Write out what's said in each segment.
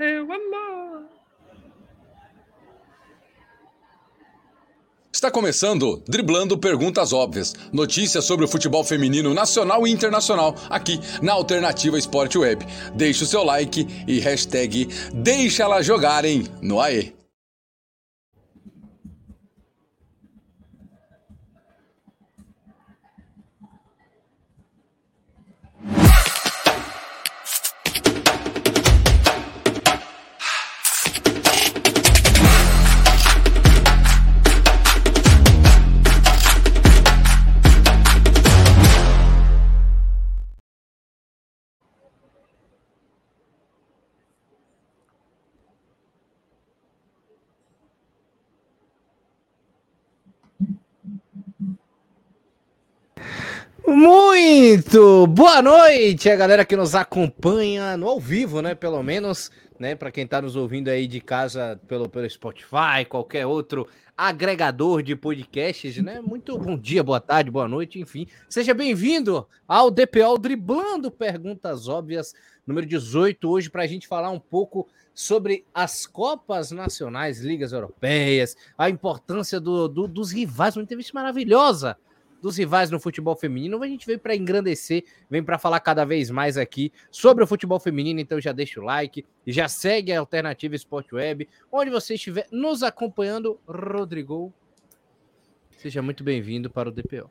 O amor. Está começando Driblando Perguntas Óbvias. Notícias sobre o futebol feminino nacional e internacional aqui na Alternativa Esporte Web. Deixe o seu like e hashtag Deixa elas jogarem no AE. Muito boa noite, a galera que nos acompanha no ao vivo, né? Pelo menos, né? Para quem tá nos ouvindo aí de casa pelo, pelo Spotify, qualquer outro agregador de podcasts, né? Muito bom dia, boa tarde, boa noite, enfim. Seja bem-vindo ao DPO Driblando Perguntas Óbvias, número 18, hoje, para a gente falar um pouco sobre as Copas Nacionais, Ligas Europeias, a importância do, do, dos rivais, uma entrevista maravilhosa dos rivais no futebol feminino. A gente veio para engrandecer, vem para falar cada vez mais aqui sobre o futebol feminino. Então já deixa o like, já segue a Alternativa Esporte Web, onde você estiver nos acompanhando. Rodrigo, seja muito bem-vindo para o DPO.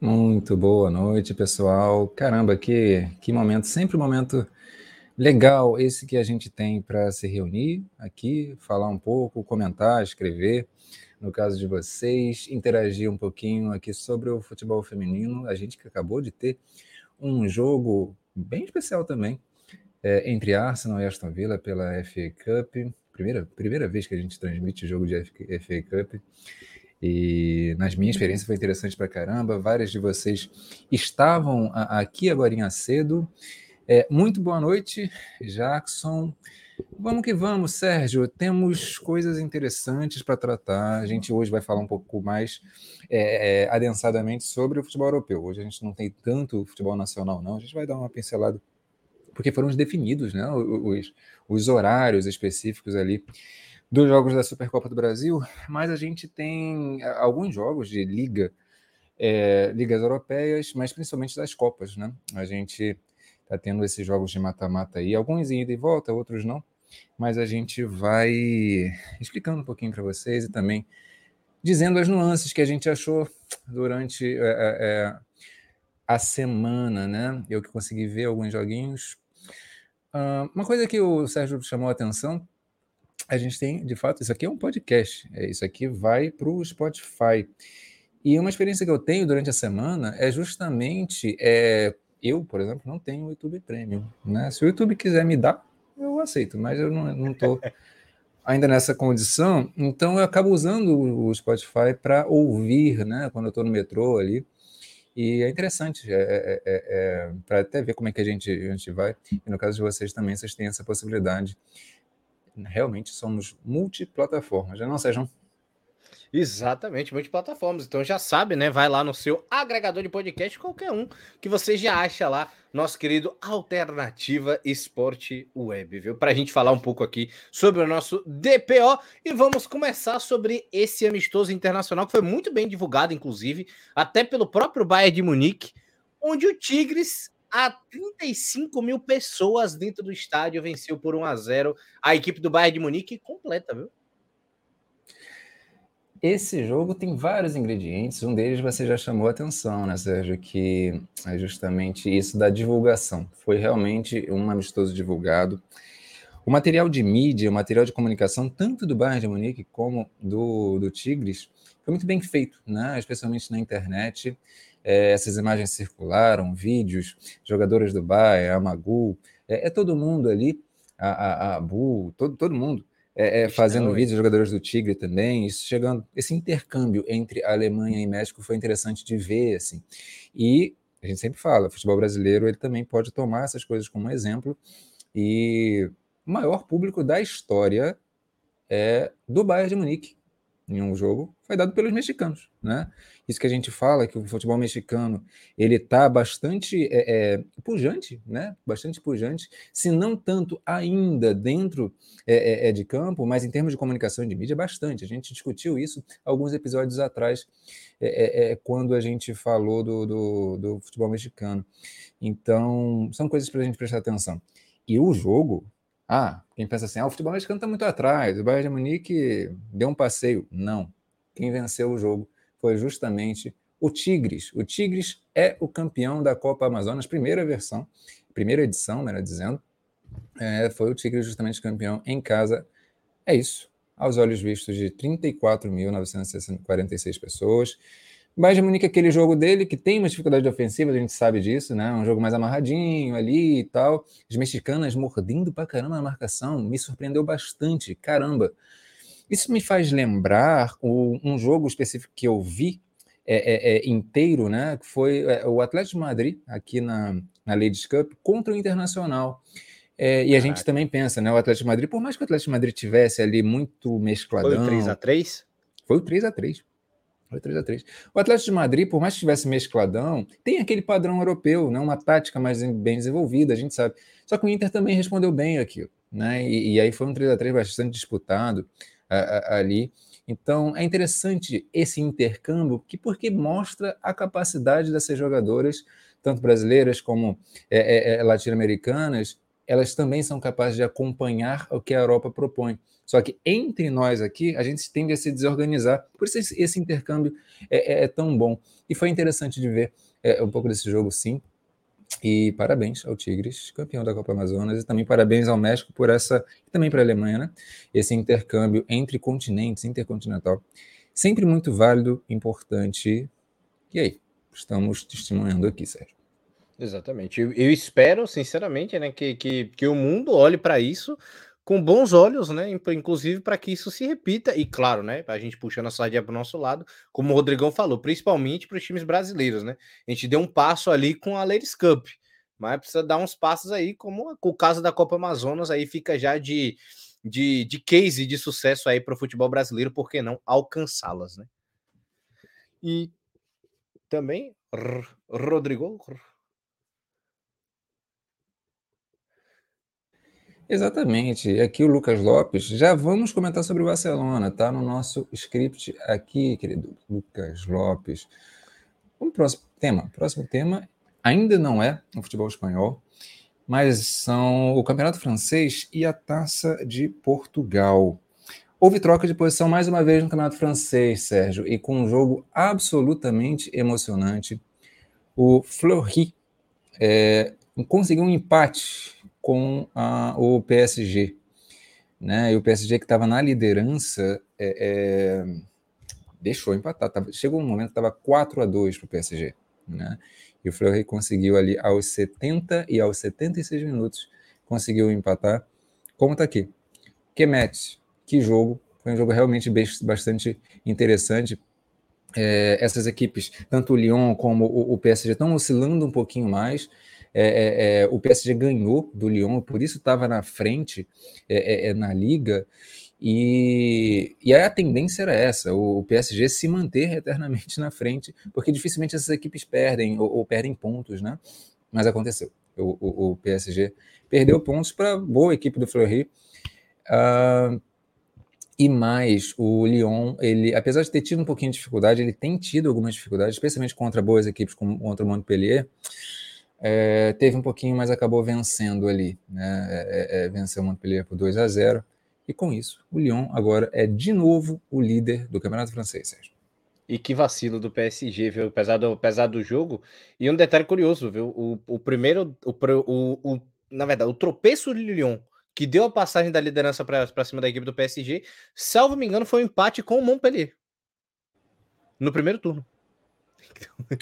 Muito boa noite, pessoal. Caramba, que, que momento, sempre um momento legal esse que a gente tem para se reunir aqui, falar um pouco, comentar, escrever no caso de vocês, interagir um pouquinho aqui sobre o futebol feminino. A gente que acabou de ter um jogo bem especial também é, entre Arsenal e Aston Villa pela FA Cup. Primeira, primeira vez que a gente transmite jogo de FA Cup. E nas minhas experiências foi interessante pra caramba. Várias de vocês estavam aqui agora cedo. É, muito boa noite, Jackson. Vamos que vamos, Sérgio. Temos coisas interessantes para tratar. A gente hoje vai falar um pouco mais é, é, adensadamente sobre o futebol europeu. Hoje a gente não tem tanto futebol nacional, não. A gente vai dar uma pincelada, porque foram definidos né, os, os horários específicos ali dos jogos da Supercopa do Brasil, mas a gente tem alguns jogos de liga, é, ligas europeias, mas principalmente das Copas, né? A gente está tendo esses jogos de mata-mata aí, alguns em ida e volta, outros não, mas a gente vai explicando um pouquinho para vocês e também dizendo as nuances que a gente achou durante é, é, a semana, né? Eu que consegui ver alguns joguinhos. Uh, uma coisa que o Sérgio chamou a atenção, a gente tem, de fato, isso aqui é um podcast, é, isso aqui vai para o Spotify. E uma experiência que eu tenho durante a semana é justamente é, eu, por exemplo, não tenho o YouTube Premium. Né? Se o YouTube quiser me dar, eu aceito, mas eu não estou ainda nessa condição, então eu acabo usando o Spotify para ouvir, né? Quando eu estou no metrô ali. E é interessante, é, é, é, é para até ver como é que a gente, a gente vai. E no caso de vocês também, vocês têm essa possibilidade. Realmente somos multiplataformas, já não sejam Exatamente, multiplataformas. Então já sabe, né? Vai lá no seu agregador de podcast, qualquer um, que você já acha lá, nosso querido Alternativa Esporte Web, viu? Para a gente falar um pouco aqui sobre o nosso DPO. E vamos começar sobre esse amistoso internacional, que foi muito bem divulgado, inclusive, até pelo próprio Bayern de Munique, onde o Tigres a 35 mil pessoas dentro do estádio venceu por 1 a 0 a equipe do Bayern de Munique completa, viu? Esse jogo tem vários ingredientes, um deles você já chamou a atenção, né, Sérgio, que é justamente isso da divulgação. Foi realmente um amistoso divulgado. O material de mídia, o material de comunicação, tanto do Bayern de Munique como do, do Tigres, foi muito bem feito, né? especialmente na internet. É, essas imagens circularam, vídeos, jogadores do Bayern, a Magu, é, é todo mundo ali, a, a, a Bu, todo, todo mundo é, é, fazendo vídeos, jogadores do Tigre também, isso chegando, esse intercâmbio entre a Alemanha e México foi interessante de ver, assim. E a gente sempre fala, o futebol brasileiro ele também pode tomar essas coisas como exemplo. E o maior público da história é do Bayern de Munique. Em um jogo foi dado pelos mexicanos, né? Isso que a gente fala que o futebol mexicano ele está bastante é, é, pujante, né? Bastante pujante, se não tanto ainda dentro é, é, é de campo, mas em termos de comunicação e de mídia bastante. A gente discutiu isso alguns episódios atrás, é, quando a gente falou do, do, do futebol mexicano. Então são coisas para a gente prestar atenção. E o jogo ah, quem pensa assim, ah, o futebol mexicano está muito atrás, o Bayern de Munique deu um passeio. Não. Quem venceu o jogo foi justamente o Tigres. O Tigres é o campeão da Copa Amazonas, primeira versão, primeira edição, melhor dizendo. É, foi o Tigres justamente campeão em casa. É isso. Aos olhos vistos de 34.946 pessoas. Bayern de Munique é aquele jogo dele que tem uma dificuldade ofensiva, a gente sabe disso, né? Um jogo mais amarradinho ali e tal. As mexicanas mordendo pra caramba na marcação, me surpreendeu bastante, caramba. Isso me faz lembrar o, um jogo específico que eu vi é, é, é, inteiro, né? Que foi é, o Atlético de Madrid, aqui na, na Ladies Cup, contra o Internacional. É, e a gente também pensa, né? O Atlético Madrid, por mais que o Atlético Madrid tivesse ali muito mescladão. Foi o 3x3? Foi o 3x3. Foi 3 a 3 O Atlético de Madrid, por mais que tivesse mescladão, tem aquele padrão europeu, né? uma tática mais bem desenvolvida, a gente sabe. Só que o Inter também respondeu bem aquilo. Né? E, e aí foi um 3 a 3 bastante disputado ali. Então é interessante esse intercâmbio, que porque mostra a capacidade dessas jogadoras, tanto brasileiras como é, é, é latino-americanas, elas também são capazes de acompanhar o que a Europa propõe. Só que entre nós aqui, a gente tende a se desorganizar. Por isso esse, intercâmbio é, é, é, tão bom. E foi interessante de ver é, um pouco desse jogo, sim. E parabéns ao Tigres, campeão da Copa Amazonas, e também parabéns ao México por essa, e também para a Alemanha, né? Esse intercâmbio entre continentes, intercontinental. Sempre muito válido, importante. E aí, estamos testemunhando aqui, Sérgio. Exatamente. Eu, eu espero, sinceramente, né, que, que, que o mundo olhe para isso com bons olhos, né? Inclusive para que isso se repita, e claro, né? A gente puxando a sardinha para o nosso lado, como o Rodrigão falou, principalmente para os times brasileiros, né? A gente deu um passo ali com a Ladies Cup, mas precisa dar uns passos aí, como o caso da Copa Amazonas, aí fica já de, de, de case de sucesso aí para o futebol brasileiro, por que não alcançá-las, né? E também, Rodrigo, Exatamente. Aqui o Lucas Lopes. Já vamos comentar sobre o Barcelona, tá? No nosso script aqui, querido Lucas Lopes. Vamos pro próximo tema. Próximo tema ainda não é o futebol espanhol, mas são o Campeonato Francês e a Taça de Portugal. Houve troca de posição mais uma vez no Campeonato Francês, Sérgio, e com um jogo absolutamente emocionante. O Fleury é, conseguiu um empate com a, o PSG. Né? E o PSG que estava na liderança é, é, deixou empatar. Tava, chegou um momento que estava 4 a 2 para o PSG. Né? E o Fleury conseguiu ali aos 70 e aos 76 minutos conseguiu empatar. Como está aqui. Kemet, que jogo. Foi um jogo realmente bastante interessante. É, essas equipes, tanto o Lyon como o, o PSG, estão oscilando um pouquinho mais. É, é, é, o PSG ganhou do Lyon, por isso estava na frente é, é, na liga. E, e a tendência era essa: o, o, PSG se manter eternamente na frente, porque dificilmente essas equipes perdem ou, ou perdem pontos, né? Mas aconteceu. O, o, o PSG perdeu pontos para boa equipe do Fleury. Uh, e mais, o Lyon, ele, apesar de ter tido um pouquinho de dificuldade, ele tem tido algumas dificuldades, especialmente contra boas equipes como contra o Montpellier é, teve um pouquinho, mas acabou vencendo ali. Né? É, é, é venceu o Montpellier por 2 a 0 e com isso, o Lyon agora é de novo o líder do Campeonato Francês, Sérgio. E que vacilo do PSG, viu? Apesar do, apesar do jogo. E um detalhe curioso, viu? O, o primeiro, o, o, o, na verdade, o tropeço do Lyon, que deu a passagem da liderança para cima da equipe do PSG, salvo me engano, foi um empate com o Montpellier. No primeiro turno.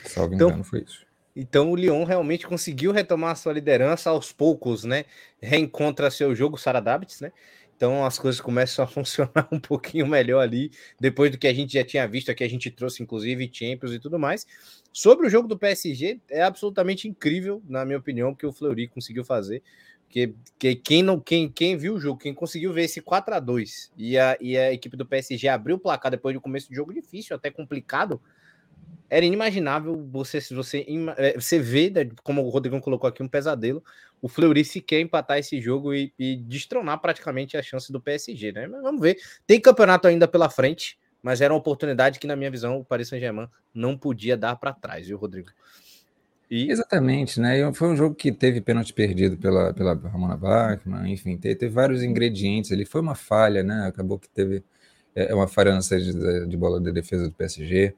Salvo então, engano, foi isso. Então o Lyon realmente conseguiu retomar sua liderança aos poucos, né? Reencontra seu jogo Saradabits, né? Então as coisas começam a funcionar um pouquinho melhor ali, depois do que a gente já tinha visto aqui, a gente trouxe inclusive Champions e tudo mais. Sobre o jogo do PSG, é absolutamente incrível, na minha opinião, que o Fleury conseguiu fazer. Que, que quem não quem, quem viu o jogo, quem conseguiu ver esse 4 a 2 e a, e a equipe do PSG abriu o placar depois de um começo de jogo difícil, até complicado, era inimaginável você você é, você vê, né, como o Rodrigo colocou aqui, um pesadelo. O Fleury se quer empatar esse jogo e, e destronar praticamente a chance do PSG, né? Mas vamos ver. Tem campeonato ainda pela frente, mas era uma oportunidade que, na minha visão, o Paris Saint-Germain não podia dar para trás, viu, Rodrigo? E... Exatamente, né? Foi um jogo que teve pênalti perdido pela, pela Ramona Bachmann, enfim, teve, teve, vários ingredientes ali. Foi uma falha, né? Acabou que teve é, uma falha de, de bola de defesa do PSG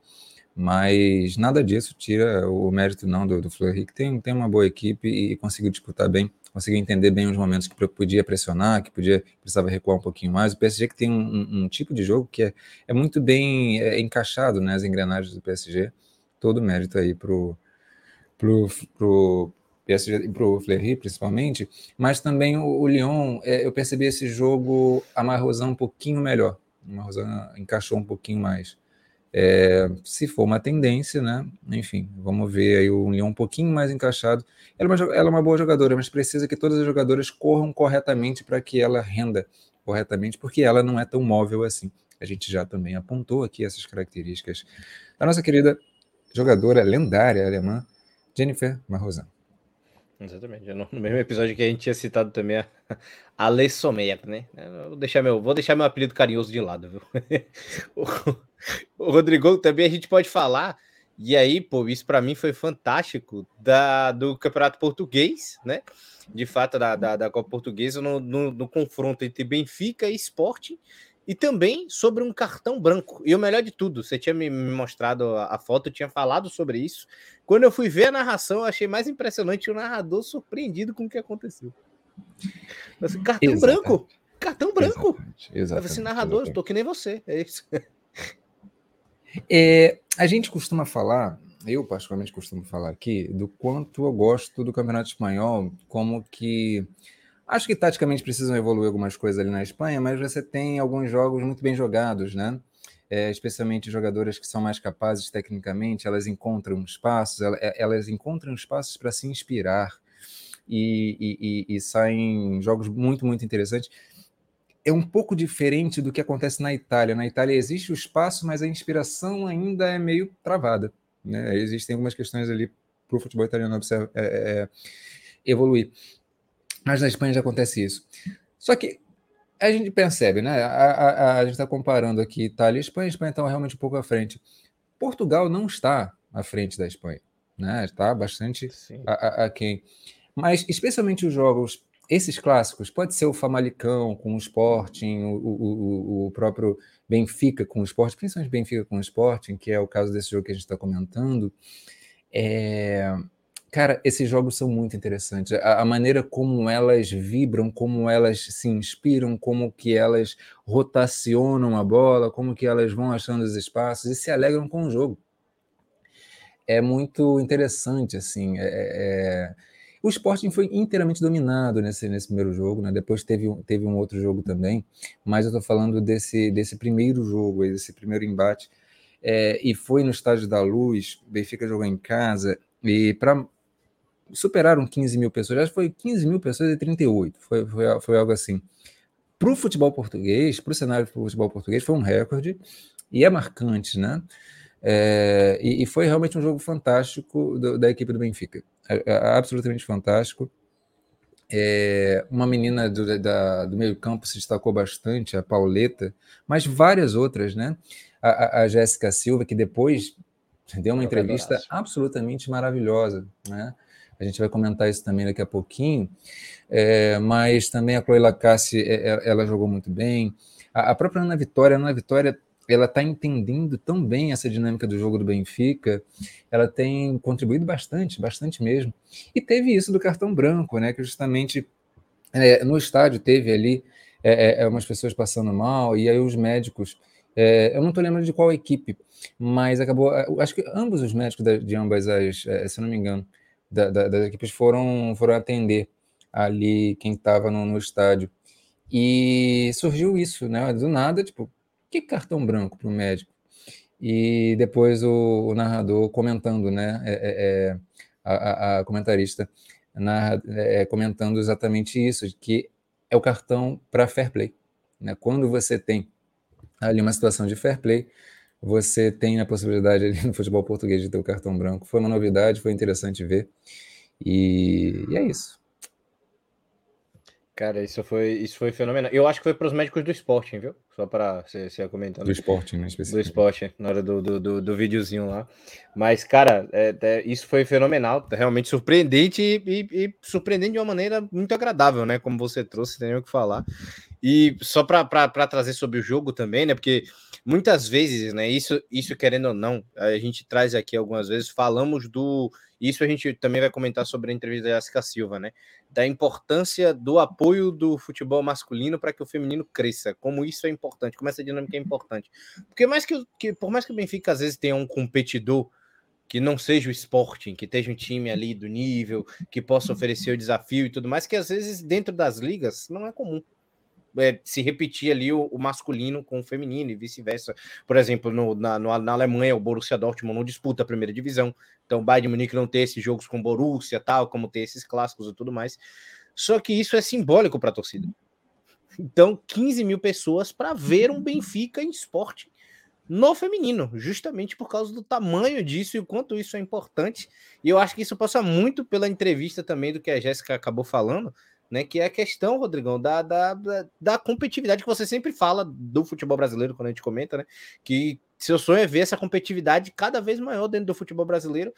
mas nada disso tira o mérito não do, do Fleury, que tem, tem uma boa equipe e conseguiu disputar bem, conseguiu entender bem os momentos que podia pressionar, que podia precisava recuar um pouquinho mais. O PSG que tem um, um, tipo de jogo que é, é muito bem é, encaixado nas né, engrenagens do PSG, todo mérito aí pro, pro, pro PSG e pro Fleury principalmente, mas também o, o Lyon, é, eu percebi esse jogo a Marrosan um pouquinho melhor, Marrosan encaixou um pouquinho mais. É, se for uma tendência, né? Enfim, vamos ver aí o Leão um pouquinho mais encaixado. Ela é, uma, ela é uma boa jogadora, mas precisa que todas as jogadoras corram corretamente para que ela renda corretamente, porque ela não é tão móvel assim. A gente já também apontou aqui essas características da nossa querida jogadora lendária alemã, Jennifer Marrosan. Exatamente. No, mesmo episódio que a gente tinha citado também a, a Le né? Vou deixar, meu, vou deixar meu apelido carinhoso de lado, viu? o, Rodrigo também a gente pode falar, e aí, pô, isso para mim foi fantástico, da, do Campeonato Português, né? De fato, da, da, da Copa Portuguesa, no, no, no confronto entre Benfica e Sporting, e também sobre um cartão branco. E o melhor de tudo, você tinha me mostrado a foto, tinha falado sobre isso. Quando eu fui ver a narração, eu achei mais impressionante o narrador surpreendido com o que aconteceu. Assim, cartão exatamente. branco! Cartão branco! Exatamente. exatamente. Eu assim, narrador, estou que nem você. É isso. É, a gente costuma falar, eu particularmente costumo falar aqui, do quanto eu gosto do Campeonato Espanhol, como que Acho que taticamente precisam evoluir algumas coisas ali na Espanha, mas você tem alguns jogos muito bem jogados, né? É, especialmente jogadoras que são mais capazes tecnicamente, elas encontram espaços, é, elas encontram espaços para se inspirar e, e, e, e saem jogos muito, muito interessantes. É um pouco diferente do que acontece na Itália. Na Itália existe o espaço, mas a inspiração ainda é meio travada. Né? Existem algumas questões ali para o futebol italiano observa, é, é, evoluir. Mas na Espanha já acontece isso. Só que a gente percebe, né? A, a, a gente está comparando aqui Itália e Espanha, a Espanha está realmente um pouco à frente. Portugal não está à frente da Espanha, né? Está bastante aquém. Mas especialmente os jogos, esses clássicos, pode ser o Famalicão com o Sporting, o, o, o próprio Benfica com o Sporting, principalmente Benfica com o Sporting, que é o caso desse jogo que a gente está comentando. É, Cara, esses jogos são muito interessantes. A, a, maneira como elas vibram, como elas se inspiram, como que elas rotacionam a bola, como que elas vão achando os espaços e se alegram com o jogo. É muito interessante, assim. É, é... O Sporting foi inteiramente dominado nesse, nesse primeiro jogo, né? Depois teve, teve um outro jogo também, mas eu estou falando desse, desse primeiro jogo, desse primeiro embate. É, e foi no Estádio da Luz, Benfica jogou em casa, e para superaram 15 mil pessoas, acho que foi 15 mil pessoas e 38, foi, foi, foi algo assim. Para o futebol português, para o cenário do futebol português, foi um recorde e é marcante, né? É, e, e, foi realmente um jogo fantástico do, da equipe do Benfica, absolutamente fantástico. É, uma menina do, da, do meio campo se destacou bastante, a Pauleta, mas várias outras, né? A, a, Jéssica Silva, que depois deu uma entrevista absolutamente maravilhosa, né? a gente vai comentar isso também daqui a pouquinho, é, mas também a Chloe Lacasse, é, é, ela jogou muito bem, a, a própria Ana Vitória, a Ana Vitória, ela está entendendo tão bem essa dinâmica do jogo do Benfica, ela tem contribuído bastante, bastante mesmo, e teve isso do cartão branco, né, que justamente é, no estádio teve ali é, é, umas pessoas passando mal, e aí os médicos, eu não estou lembrando de qual equipe, mas acabou, acho que ambos os médicos de ambas as, se não me engano, da, da, das equipes foram, foram atender ali quem estava no, no, estádio. E surgiu isso, né? Do nada, tipo, que cartão branco para o médico? E depois o, o narrador comentando, né? É, é, é a, a, comentarista na, é, comentando exatamente isso, que é o cartão para fair play. Né? Quando você tem ali uma situação de fair play, você tem a possibilidade ali no futebol português de ter o cartão branco. Foi uma novidade, foi interessante ver. E, e é isso. Cara, isso foi, isso foi fenomenal. Eu acho que foi para os médicos do Sporting, viu? Só para você, você comentando. Do Sporting, né? Do Sporting, na hora do, do, do, do videozinho lá. Mas, cara, é, é, isso foi fenomenal. Realmente surpreendente e, e, e, surpreendente de uma maneira muito agradável, né? Como você trouxe, tem o que falar. E só para trazer sobre o jogo também, né? Porque muitas vezes, né? Isso, isso querendo ou não, a gente traz aqui algumas vezes, falamos do isso a gente também vai comentar sobre a entrevista da Jessica Silva, né? Da importância do apoio do futebol masculino para que o feminino cresça, como isso é importante, como essa dinâmica é importante. Porque mais que, que por mais que o Benfica às vezes tenha um competidor que não seja o Sporting, que esteja um time ali do nível, que possa oferecer o desafio e tudo mais, que às vezes dentro das ligas não é comum é, se repetir ali o, o, masculino com o feminino e vice-versa. Por exemplo, no, na, no, na Alemanha, o Borussia Dortmund não disputa a primeira divisão, então o Bayern Munique não tem esses jogos com Borussia, tal, como tem esses clássicos e tudo mais. Só que isso é simbólico para a torcida. Então, 15 mil pessoas para ver um Benfica em esporte no feminino, justamente por causa do tamanho disso e o quanto isso é importante. E eu acho que isso passa muito pela entrevista também do que a Jéssica acabou falando, né? Que é a questão, Rodrigão, da, da, da, competitividade que você sempre fala do futebol brasileiro quando a gente comenta, né? Que seu sonho é ver essa competitividade cada vez maior dentro do futebol brasileiro.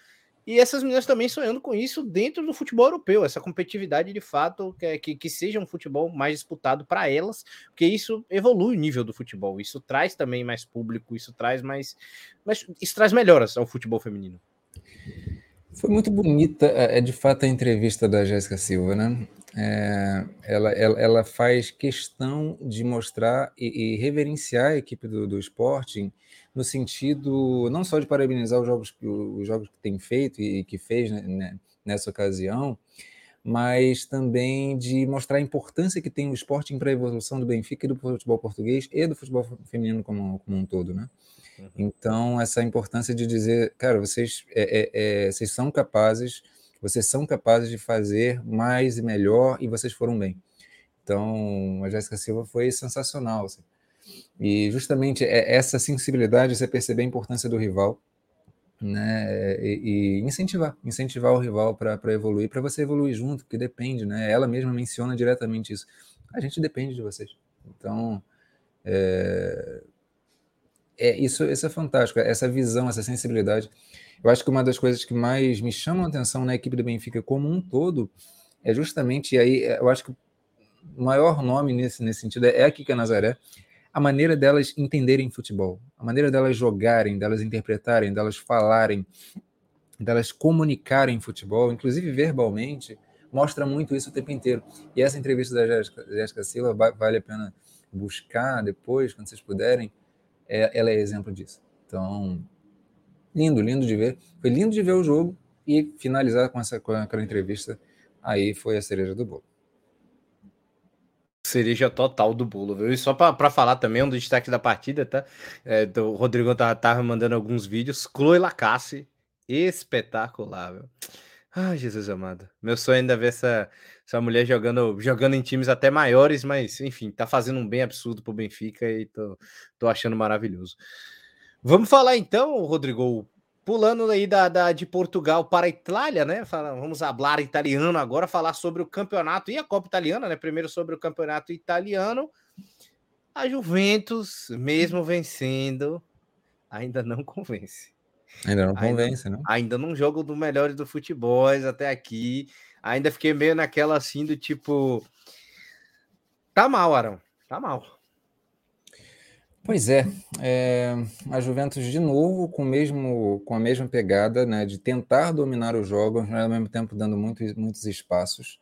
E essas meninas também sonhando com isso dentro do futebol europeu, essa competitividade de fato, que, que, que seja um futebol mais disputado para elas, porque isso evolui o nível do futebol, isso traz também mais público, isso traz mais. Mas isso traz melhoras ao futebol feminino. Foi muito bonita, é, é de fato, a entrevista da Jéssica Silva, né? É, ela, ela, ela, faz questão de mostrar e, e reverenciar a equipe do, do, Sporting no sentido não só de parabenizar os jogos, os jogos que tem feito e que fez né, nessa ocasião, mas também de mostrar a importância que tem o Sporting para a evolução do Benfica e do futebol português e do futebol feminino como, como um todo, né? Uhum. Então, essa importância de dizer, cara, vocês, é, é, é vocês são capazes vocês são capazes de fazer mais e melhor e vocês foram bem. Então, a Jéssica Silva foi sensacional. Assim. E justamente é essa sensibilidade, você perceber a importância do rival, né? E, e incentivar, incentivar o rival para evoluir, para você evoluir junto, porque depende, né? Ela mesma menciona diretamente isso. A gente depende de vocês. Então, é, é isso, isso é fantástico, essa visão, essa sensibilidade. Eu acho que uma das coisas que mais me chamam a atenção na equipe do Benfica como um todo é justamente, e aí eu acho que o maior nome nesse, nesse sentido é a Kika Nazaré, a maneira delas entenderem futebol, a maneira delas jogarem, delas interpretarem, delas falarem, delas comunicarem futebol, inclusive verbalmente, mostra muito isso o tempo inteiro. E essa entrevista da Jéssica Silva vale a pena buscar depois, quando vocês puderem, é, ela é exemplo disso. Então, lindo, lindo de ver. Foi lindo de ver o jogo e finalizar com, essa, com aquela entrevista. Aí foi a cereja do bolo. Cereja total do bolo, viu? E só para falar também, um dos destaques da partida, tá? É, o Rodrigo tava, tava mandando alguns vídeos. Chloe Lacasse, espetacular, viu? Ai, Jesus amado. Meu sonho é ainda ver essa, essa mulher jogando, jogando em times até maiores, mas enfim, tá fazendo um bem absurdo pro Benfica e tô, tô achando maravilhoso. Vamos falar então, Rodrigo, pulando aí da, da, de Portugal para a Itália, né? Fala, vamos falar italiano agora, falar sobre o campeonato e a Copa Italiana, né? Primeiro sobre o campeonato italiano. A Juventus, mesmo vencendo, ainda não convence. Ainda não convence, ainda, né? Ainda não jogo do melhores do futebol até aqui. Ainda fiquei meio naquela assim do tipo. Tá mal, Arão. Tá mal. Pois é, é, a Juventus de novo com, mesmo, com a mesma pegada né, de tentar dominar o jogo, mas ao mesmo tempo dando muito, muitos espaços.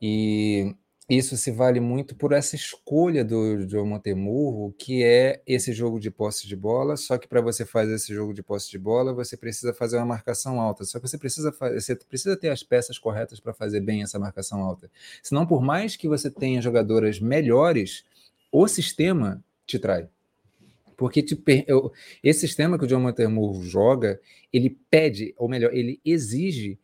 E isso se vale muito por essa escolha do João Montemurro, que é esse jogo de posse de bola, só que para você fazer esse jogo de posse de bola, você precisa fazer uma marcação alta. Só que você precisa, você precisa ter as peças corretas para fazer bem essa marcação alta. Senão, por mais que você tenha jogadoras melhores, o sistema te trai. Porque te, eu, esse sistema que o John Montemurro joga, ele pede, ou melhor, ele exige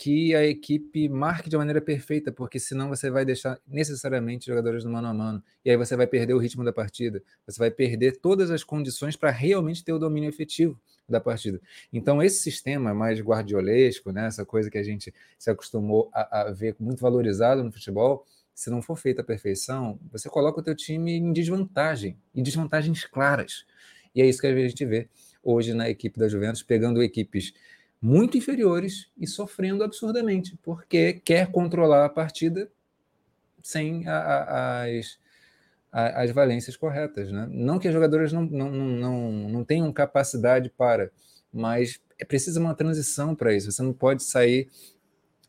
que a equipe marque de maneira perfeita, porque senão você vai deixar necessariamente jogadores no mano a mano, e aí você vai perder o ritmo da partida, você vai perder todas as condições para realmente ter o domínio efetivo da partida. Então, esse sistema mais guardiolesco, né, essa coisa que a gente se acostumou a, a ver muito valorizado no futebol, se não for feita a perfeição, você coloca o teu time em desvantagem, em desvantagens claras. E é isso que a gente vê hoje na equipe da Juventus, pegando equipes muito inferiores e sofrendo absurdamente, porque quer controlar a partida sem a, a, as, a, as valências corretas. Né? Não que as jogadoras não, não, não, não tenham capacidade para, mas é preciso uma transição para isso. Você não pode sair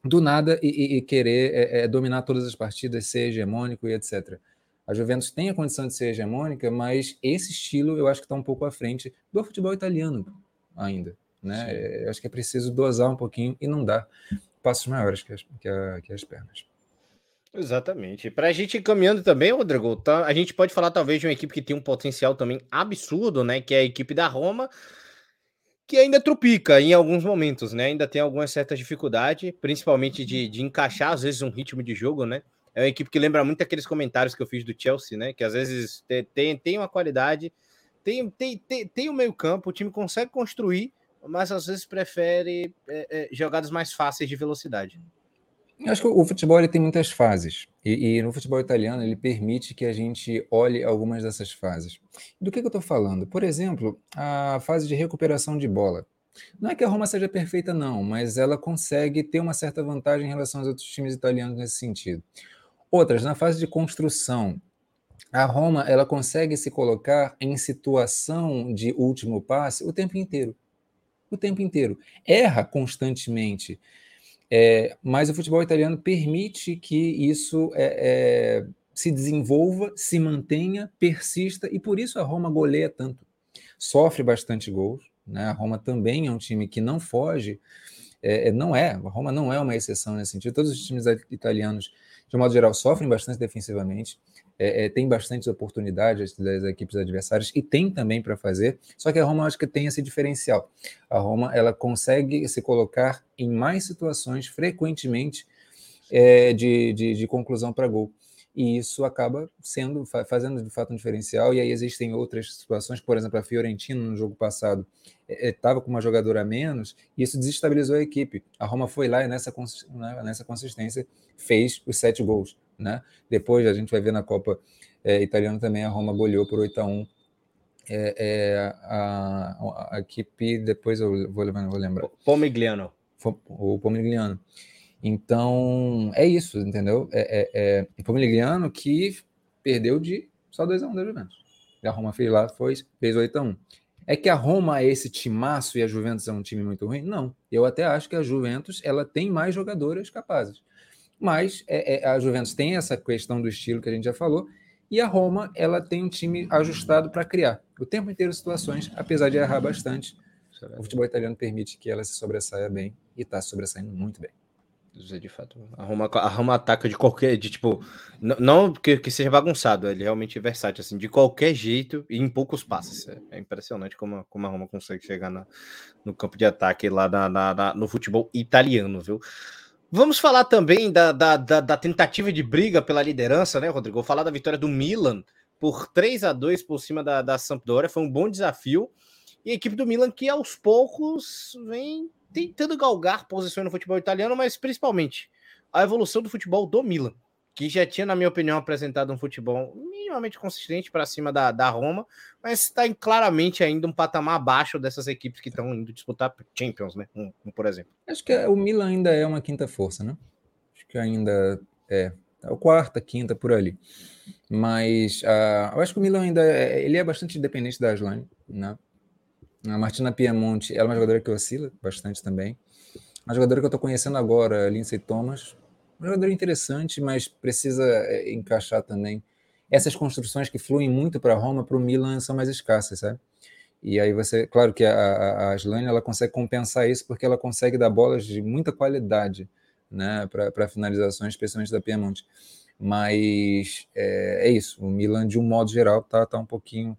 do nada e, e querer é, é, dominar todas as partidas, ser hegemônico e etc. A Juventus tem a condição de ser hegemônica, mas esse estilo eu acho que está um pouco à frente do futebol italiano ainda. Né? É, eu acho que é preciso dosar um pouquinho e não dar passos maiores que as, que, a, que as pernas. Exatamente. Para a gente ir caminhando também, Rodrigo, tá, a gente pode falar talvez de uma equipe que tem um potencial também absurdo, né? Que é a equipe da Roma, que ainda trupica em alguns momentos, né? Ainda tem algumas certas dificuldades, principalmente de, de encaixar, às vezes, um ritmo de jogo, né? É uma equipe que lembra muito aqueles comentários que eu fiz do Chelsea, né? Que às vezes tem, tem uma qualidade, tem, tem, tem, tem o meio-campo, o time consegue construir, mas às vezes prefere é, é, jogadas mais fáceis de velocidade. Eu acho que o futebol ele tem muitas fases e, e, no futebol italiano ele permite que a gente olhe algumas dessas fases. Do que, que eu estou falando? Por exemplo, a fase de recuperação de bola. Não é que a Roma seja perfeita, não, mas ela consegue ter uma certa vantagem em relação aos outros times italianos nesse sentido. Outras, na fase de construção, a Roma ela consegue se colocar em situação de último passe o tempo inteiro o tempo inteiro. Erra constantemente. É, mas o futebol italiano permite que isso é, é, se desenvolva, se mantenha, persista, e por isso a Roma goleia tanto. Sofre bastante gols. Né? A Roma também é um time que não foge, é, é, não é, a Roma não é uma exceção nesse sentido. Todos os times italianos, de modo geral, sofrem bastante defensivamente é, é, tem bastantes oportunidades das equipes adversárias e tem também para fazer. Só que a Roma acho que tem esse diferencial. A Roma ela consegue se colocar em mais situações frequentemente é, de, de, de conclusão para gol e isso acaba sendo fazendo de fato um diferencial. E aí existem outras situações, por exemplo, a Fiorentina no jogo passado estava é, com uma jogadora a menos e isso desestabilizou a equipe. A Roma foi lá e nessa, né, nessa consistência fez os sete gols. Né? Depois a gente vai ver na Copa é, Italiana também a Roma goleou por 8 a 1 é, é, a, a, equipe, depois eu vou, vou lembrar. Pomigliano. O Pomigliano. Então, é isso, entendeu? É, é, é o Pomigliano que perdeu de só 2x1 da Juventus. E a Roma fez lá, foi, fez 8x1. É que a Roma é esse timaço e a Juventus é um time muito ruim? Não. Eu até acho que a Juventus ela tem mais jogadoras capazes. Mas é, é, a Juventus tem essa questão do estilo que a gente já falou, e a Roma ela tem um time ajustado para criar o tempo inteiro situações, apesar de errar bastante. O futebol italiano permite que ela se sobressaia bem e está sobressaindo muito bem. De fato, a Roma, a Roma ataca de qualquer, de tipo, não que, que seja bagunçado, ele é realmente versátil, assim, de qualquer jeito e em poucos passos. É, é impressionante como, como a Roma consegue chegar na, no campo de ataque lá na, na, na, no futebol italiano, viu? Vamos falar também da, da, da, da, tentativa de briga pela liderança, né, Rodrigo? Vou falar da vitória do Milan por 3 a 2 por cima da, da Sampdoria. Foi um bom desafio. E a equipe do Milan que aos poucos vem tentando galgar posições no futebol italiano, mas principalmente a evolução do futebol do Milan que já tinha, na minha opinião, apresentado um futebol minimamente consistente para cima da, da Roma, mas está claramente ainda um patamar abaixo dessas equipes que estão indo disputar Champions, né? Um, um, por exemplo. Acho que o Milan ainda é uma quinta força, né? Acho que ainda é. É o quarta, quinta, por ali. Mas uh, eu acho que o Milan ainda é, ele é bastante dependente da Aslane, né? A Martina Piemonte, ela é uma jogadora que oscila bastante também. A jogadora que eu estou conhecendo agora, Lindsay Thomas, um jogador interessante, mas precisa é, encaixar também. Essas construções que fluem muito para Roma, para o Milan, são mais escassas, sabe? E aí você, claro que a, Aslane, ela consegue compensar isso porque ela consegue dar bolas de muita qualidade, né, para finalizações, especialmente da Piemonte. Mas é, é, isso, o Milan, de um modo geral, tá, tá um pouquinho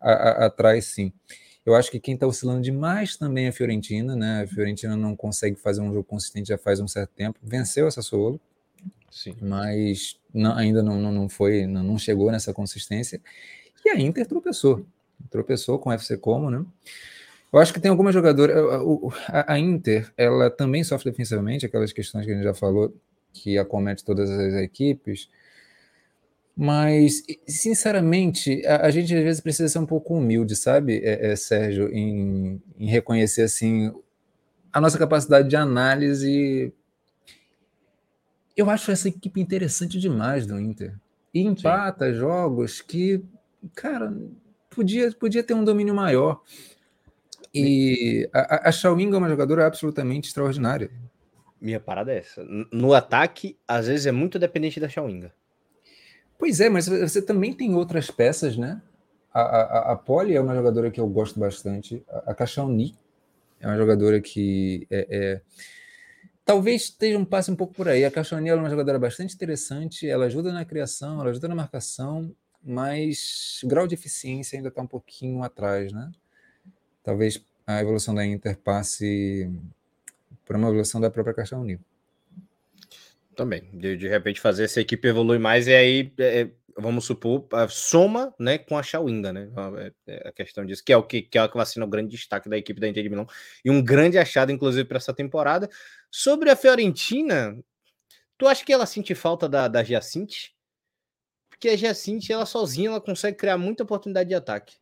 atrás, sim. Eu acho que quem está oscilando demais também é a Fiorentina, né? A Fiorentina não consegue fazer um jogo consistente já faz um certo tempo. Venceu essa Sassuolo, Sim. mas não, ainda não, não, não foi, não, não chegou nessa consistência. E a Inter tropeçou, tropeçou com o FC Como, né? Eu acho que tem algumas jogadoras. A, a Inter, ela também sofre defensivamente, aquelas questões que a gente já falou, que acomete todas as equipes. Mas, sinceramente, a, a, gente às vezes precisa ser um pouco humilde, sabe, é, é, Sérgio, em, em, reconhecer assim a nossa capacidade de análise. Eu acho essa equipe interessante demais do Inter. E empata Sim. jogos que, cara, podia, podia ter um domínio maior. E a, a Xiaoying é uma jogadora absolutamente extraordinária. Minha parada é essa. No ataque, às vezes é muito dependente da Xiaoying. Pois é, mas você também tem outras peças, né? A, a, a Polly é uma jogadora que eu gosto bastante. A, a Cachauni é uma jogadora que é, é... talvez esteja um passe um pouco por aí. A Cachauni é uma jogadora bastante interessante. Ela ajuda na criação, ela ajuda na marcação, mas o grau de eficiência ainda está um pouquinho atrás, né? Talvez a evolução da Inter passe por uma evolução da própria Cachauni. Também. De, de repente fazer essa equipe evoluir mais e aí, é, é vamos supor, a soma né, com a Chawinga, né? É, é a questão disso, que é o que, que é o que vai ser o grande destaque da equipe da Inter de Milão e um grande achado, inclusive, para essa temporada. Sobre a Fiorentina, tu acha que ela sente falta da, da Giacinte? Porque a Giacinte, ela sozinha, ela consegue criar muita oportunidade de ataque.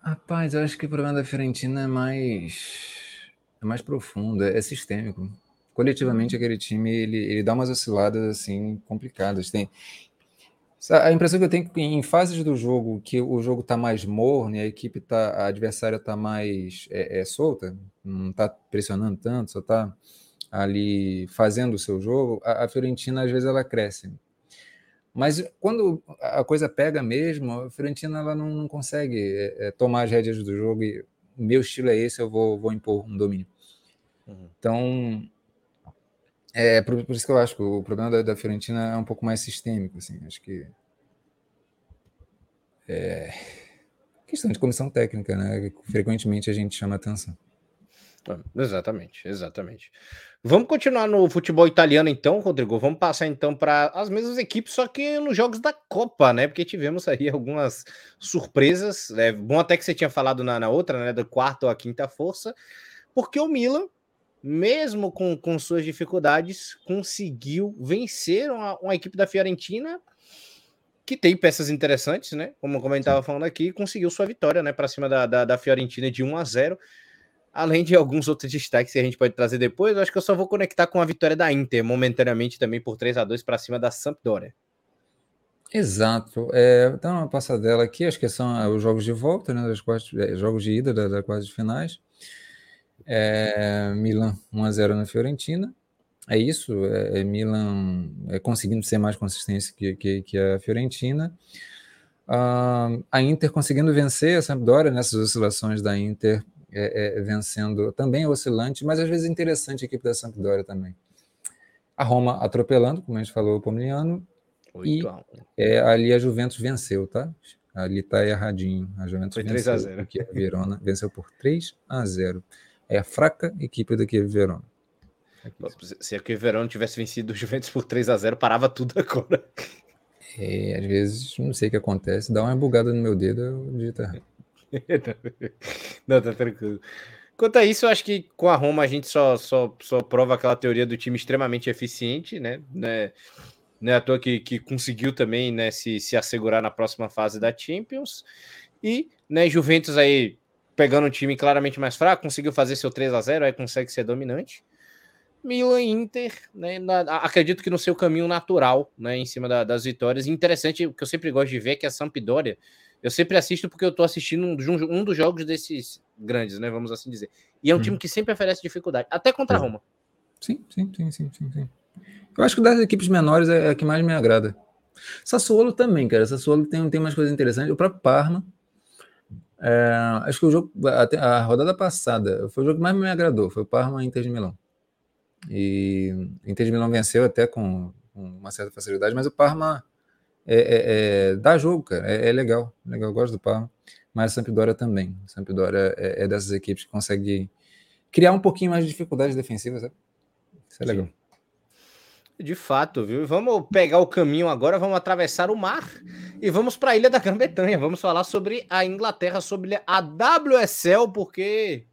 Rapaz, eu acho que o problema da Fiorentina é mais, é mais profundo, é, é sistêmico coletivamente aquele time ele, ele dá umas osciladas assim complicadas. Tem a impressão que eu tenho é que em fases do jogo que o jogo está mais morno e a equipe tá, a adversária está mais é, é, solta, não está pressionando tanto, só está ali fazendo o seu jogo, a, a, Fiorentina às vezes ela cresce. Mas quando a coisa pega mesmo, a Fiorentina ela não, não consegue é, é tomar as rédeas do jogo e meu estilo é esse, eu vou, vou impor um domínio. Uhum. Então, é, por, por, isso que eu acho que o problema da, da, Fiorentina é um pouco mais sistêmico, assim, acho que é questão de comissão técnica, né? Que frequentemente a gente chama atenção. Ah, exatamente, exatamente. Vamos continuar no futebol italiano então, Rodrigo. Vamos passar então para as mesmas equipes, só que nos jogos da Copa, né? Porque tivemos aí algumas surpresas. É bom até que você tinha falado na, na outra, né? Da quarta ou a quinta força, porque o Milan mesmo com, com suas dificuldades, conseguiu vencer uma, uma, equipe da Fiorentina que tem peças interessantes, né? Como, como a gente estava falando aqui, conseguiu sua vitória, né? Para cima da, da, da, Fiorentina de 1 a 0 além de alguns outros destaques que a gente pode trazer depois. Eu acho que eu só vou conectar com a vitória da Inter, momentaneamente também por 3 a 2 para cima da Sampdoria. Exato. É, então, uma passadela aqui, acho que são é, os jogos de volta, né? Os quartos, é, jogos de ida das da quartas finais. É, Milan 1 a 0 na Fiorentina. É isso, é, é Milan é, conseguindo ser mais consistente que, que, que a Fiorentina. Uh, a Inter conseguindo vencer a Sampdoria nessas oscilações da Inter, é, é, vencendo também é oscilante, mas às vezes interessante a equipe da Sampdoria também. A Roma atropelando, como a gente falou, o Pomigliano, e é, ali a Juventus venceu, tá? Ali tá erradinho. A Juventus Foi venceu, 3 a 0. porque a Verona venceu por 3 a 0 é a fraca equipe da Kiev Verona. Se a Kiev Verona tivesse vencido o Juventus por 3 a 0 parava tudo agora. É, às vezes, não sei o que acontece, dá uma bugada no meu dedo, eu digito errado. não, tá tranquilo. Quanto a isso, eu acho que com a Roma a gente só, só, só prova aquela teoria do time extremamente eficiente, né? né? Não é à toa que, que conseguiu também né, se, se assegurar na próxima fase da Champions. E né, Juventus aí pegando um time claramente mais fraco, conseguiu fazer seu 3 a 0 aí consegue ser dominante. Milan e Inter, né, na, acredito que no seu caminho natural, né, em cima da, das vitórias. Interessante, o que eu sempre gosto de ver é que a Sampdoria, eu sempre assisto porque eu tô assistindo um, um, dos jogos desses grandes, né, vamos assim dizer. E é um hum. time que sempre oferece dificuldade, até contra a Roma. Sim, sim, sim, sim, sim, sim. Eu acho que das equipes menores é a que mais me agrada. Sassuolo também, cara. Sassuolo tem, tem umas coisas interessantes. O próprio Parma, é, acho que o jogo, a, a, rodada passada, foi o jogo que mais me agradou, foi o Parma Inter de Milão. E Inter de Milão venceu até com, com uma certa facilidade, mas o Parma é, é, é dá jogo, cara, é, é, legal, legal, eu gosto do Parma. mas a Sampdoria também. A Sampdoria é, é dessas equipes que consegue criar um pouquinho mais de dificuldades defensivas. Sabe? Isso é legal. De fato, viu? Vamos pegar o caminho agora, vamos atravessar o mar e vamos para a Ilha da Grã-Bretanha. Vamos falar sobre a Inglaterra, sobre a WSL, porque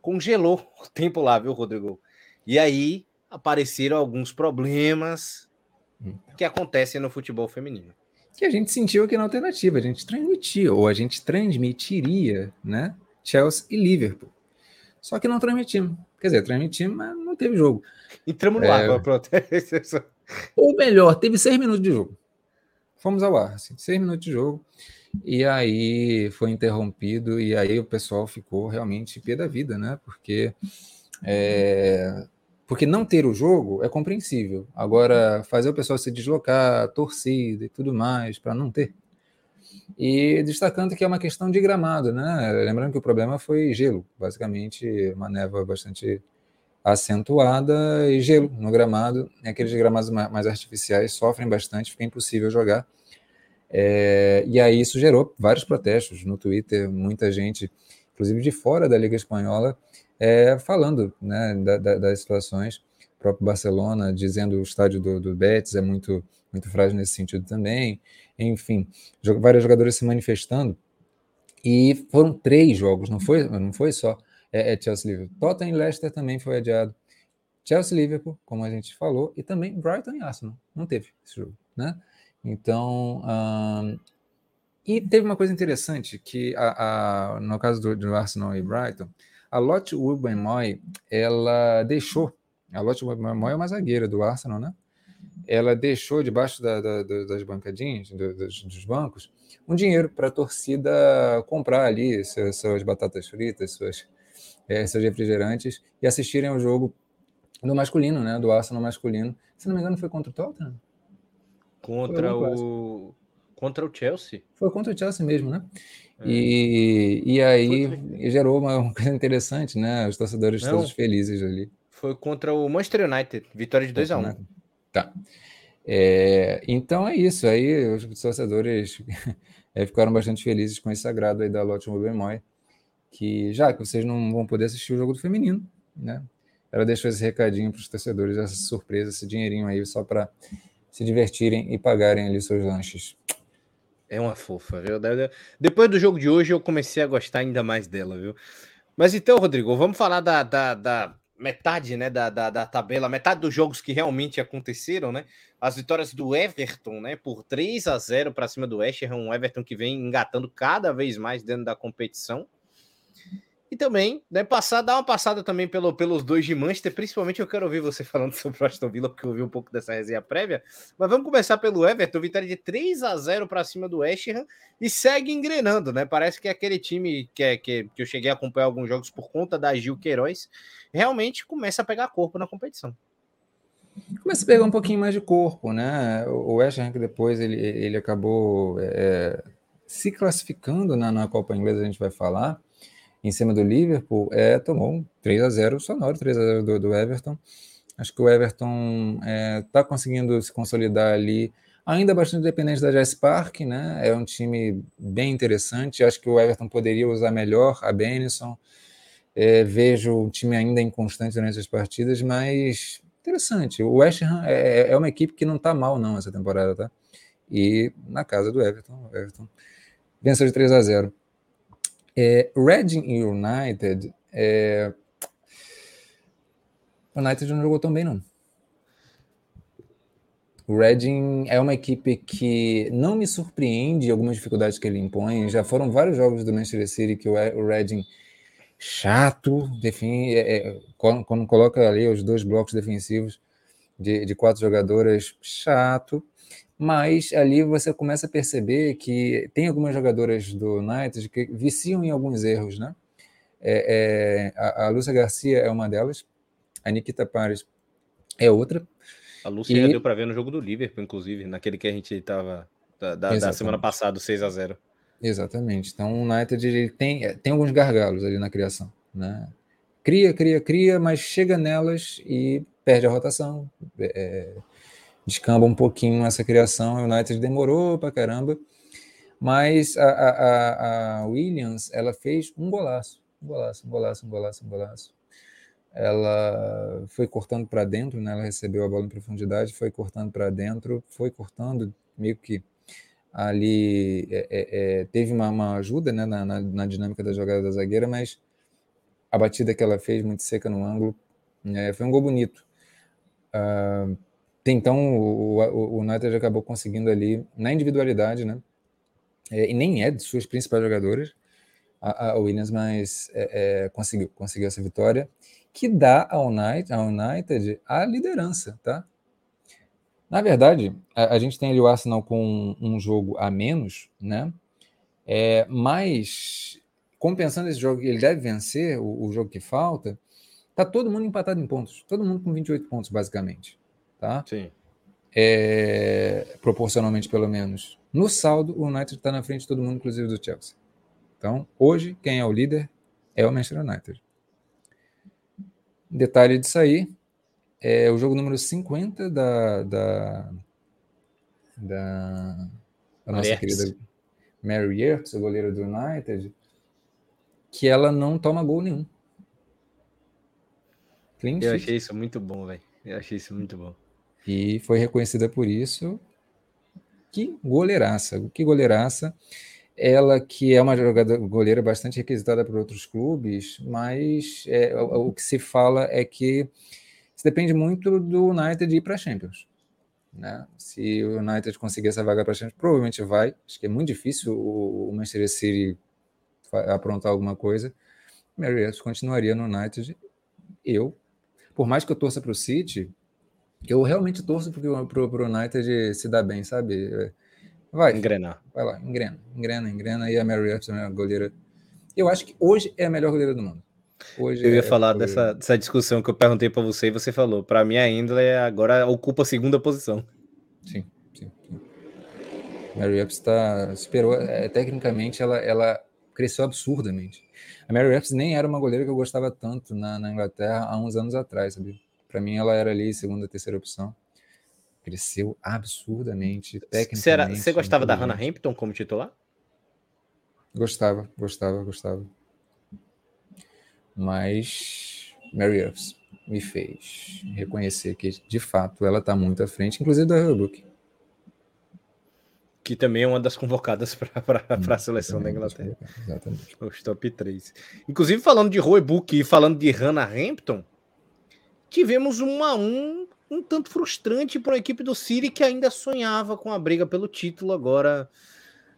congelou o tempo lá, viu, Rodrigo? E aí apareceram alguns problemas hum. que acontecem no futebol feminino. Que a gente sentiu aqui na alternativa, a gente transmitia, ou a gente transmitiria, né? Chelsea e Liverpool. Só que não transmitimos. Quer dizer, transmitimos, mas não teve jogo. Entramos no é... ar, pronto. Ou melhor, teve seis minutos de jogo. Fomos ao ar, assim, seis minutos de jogo. E aí foi interrompido, e aí o pessoal ficou realmente pé da vida, né? Porque, é, porque não ter o jogo é compreensível. Agora, fazer o pessoal se deslocar, torcida e tudo mais, para não ter. E destacando que é uma questão de gramado, né? Lembrando que o problema foi gelo, basicamente, uma névoa bastante acentuada e gelo no gramado. Aqueles gramados mais artificiais sofrem bastante, fica impossível jogar. É, e aí isso gerou vários protestos no Twitter, muita gente, inclusive de fora da Liga Espanhola, é, falando né, da, da, das situações. O próprio Barcelona dizendo o estádio do, do Betis é muito, muito frágil nesse sentido também. Enfim, vários jogadores se manifestando. E foram três jogos, não foi, não foi só é, é Chelsea Liverpool. Tottenham e Leicester também foi adiado. Chelsea Liverpool, como a gente falou, e também Brighton e Arsenal. Não teve esse jogo, né? Então, um, e teve uma coisa interessante que a, a, no caso do, do, Arsenal e Brighton, a Lotte Moy, ela deixou, a Lotte Moy é uma zagueira do Arsenal, né? Ela deixou debaixo da, da, das bancadinhas, do, dos, dos, bancos, um dinheiro para a torcida comprar ali suas, suas batatas fritas, suas, é, seus refrigerantes e assistirem ao jogo do masculino, né? Do Arsenal masculino. Se não me engano, foi contra o Tottenham? Contra o. Contra o Chelsea? Foi contra o Chelsea mesmo, né? É. E, e aí foi... gerou uma, coisa interessante, né? Os torcedores não, todos felizes ali. Foi contra o Manchester United, vitória de 2 a 1 um. Tá. É, então é isso. Aí os torcedores é, ficaram bastante felizes com esse sagrado aí da Lotte Mobermoy que já que vocês não vão poder assistir o jogo do feminino, né? Ela deixou esse recadinho para os torcedores, essa surpresa, esse dinheirinho aí só para se divertirem e pagarem ali seus lanches. É uma fofa, viu? Depois do jogo de hoje eu comecei a gostar ainda mais dela, viu? Mas então, Rodrigo, vamos falar da, da, da metade né, da, da, da, tabela, metade dos jogos que realmente aconteceram, né? As vitórias do Everton, né? Por 3 a 0 para cima do West Ham, um Everton que vem engatando cada vez mais dentro da competição. E também, né, passar, dar uma passada também pelo, pelos dois de Manchester, principalmente eu quero ouvir você falando sobre o Aston Villa, porque eu ouvi um pouco dessa resenha prévia. Mas vamos começar pelo Everton, vitória de 3 a 0 para cima do West Ham e segue engrenando, né? Parece que é aquele time que, é, que, que eu cheguei a acompanhar alguns jogos por conta da Gil Queiroz, realmente começa a pegar corpo na competição. Começa a pegar um pouquinho mais de corpo, né? O West Ham que depois ele, ele acabou é, se classificando na, na Copa Inglesa, a gente vai falar em cima do Liverpool, é, tomou um 3 a 0 sonoro, 3 a 0 do, do Everton. Acho que o Everton está é, tá conseguindo se consolidar ali, ainda bastante dependente da Jess Park, né? É um time bem interessante. Acho que o Everton poderia usar melhor a Benison. É, vejo o time ainda inconstante durante as partidas, mas interessante. O West Ham é, é, é uma equipe que não está mal, não, essa temporada, tá? E na casa do Everton, Everton venceu de 3 a 0. É, Reading United. É... O United não jogou tão bem, não. O Reading é uma equipe que não me surpreende algumas dificuldades que ele impõe. Já foram vários jogos do Manchester City que o Reading chato, define, é, é, quando, quando, coloca ali os dois blocos defensivos de, de quatro jogadoras, chato mas ali você começa a perceber que tem algumas jogadoras do United que viciam em alguns erros, né? É, é, a, a Lúcia Garcia é uma delas, a Nikita Pares é outra. A Lúcia e... já deu para ver no jogo do Liverpool, inclusive, naquele que a gente estava da, da, da, semana passada, 6 a 0 Exatamente. Então o United tem, é, tem alguns gargalos ali na criação, né? Cria, cria, cria, mas chega nelas e perde a rotação. É, descamba um pouquinho essa criação. O United demorou pra caramba, Mas a, a, a, Williams, ela fez um golaço, um golaço, um golaço, um golaço, um golaço. Ela foi cortando para dentro, né? Ela recebeu a bola em profundidade, foi cortando para dentro, foi cortando meio que ali é, é, é, teve uma, uma, ajuda né, na, na, na, dinâmica da jogada da zagueira, mas a batida que ela fez muito seca no ângulo é, foi um gol bonito. Uh, então o, United acabou conseguindo ali na individualidade, né? É, e nem é de suas principais jogadoras, a, a Williams, mas é, é, conseguiu, conseguiu essa vitória, que dá ao United, ao United a liderança, tá? Na verdade, a, a, gente tem ali o Arsenal com um, um jogo a menos, né? É, mas compensando esse jogo, ele deve vencer o, o, jogo que falta. Tá todo mundo empatado em pontos, todo mundo com 28 pontos, basicamente. Tá? Sim. É, proporcionalmente, pelo menos. No saldo, o United está na frente de todo mundo, inclusive do Chelsea. Então, hoje, quem é o líder é o Manchester United. Detalhe disso aí, é o jogo número 50 da, da, da, da nossa querida Mary Earps, a goleira do United, que ela não toma gol nenhum. Clean Eu achei isso muito bom, velho. Eu achei isso muito bom. E foi reconhecida por isso. Que goleiraça, que goleiraça. Ela que é uma jogadora goleira bastante requisitada por outros clubes, mas é, o, o, que se fala é que isso depende muito do United ir para a Champions. Né? Se o United conseguir essa vaga para a Champions, provavelmente vai. Acho que é muito difícil o, o Manchester City aprontar alguma coisa. Mary continuaria no United. Eu, por mais que eu torça para o City, eu realmente torço para o United se dar bem, sabe? Vai. Engrenar. Vai lá, engrena, engrena, engrena. E a Mary Earps é a goleira. Eu acho que hoje é a melhor goleira do mundo. Hoje eu ia é falar dessa, dessa discussão que eu perguntei para você e você falou. Para mim, a Indley agora ocupa a segunda posição. Sim, sim. sim. Mary Earps está superou. É, tecnicamente, ela, ela cresceu absurdamente. A Mary Earps nem era uma goleira que eu gostava tanto na, na Inglaterra há uns anos atrás, sabe? Para mim, ela era ali segunda, terceira opção. Cresceu absurdamente, tecnicamente. você gostava da Hannah Hampton como titular? Gostava, gostava, gostava. Mas Mary Earps me fez reconhecer que, de fato, ela está muito à frente, inclusive do Hellbook que também é uma das convocadas para a seleção da Inglaterra. Exatamente. Os top 3. Inclusive, falando de Roebuck e falando de Hannah Hampton, tivemos um a um um tanto frustrante para a equipe do City que ainda sonhava com a briga pelo título, agora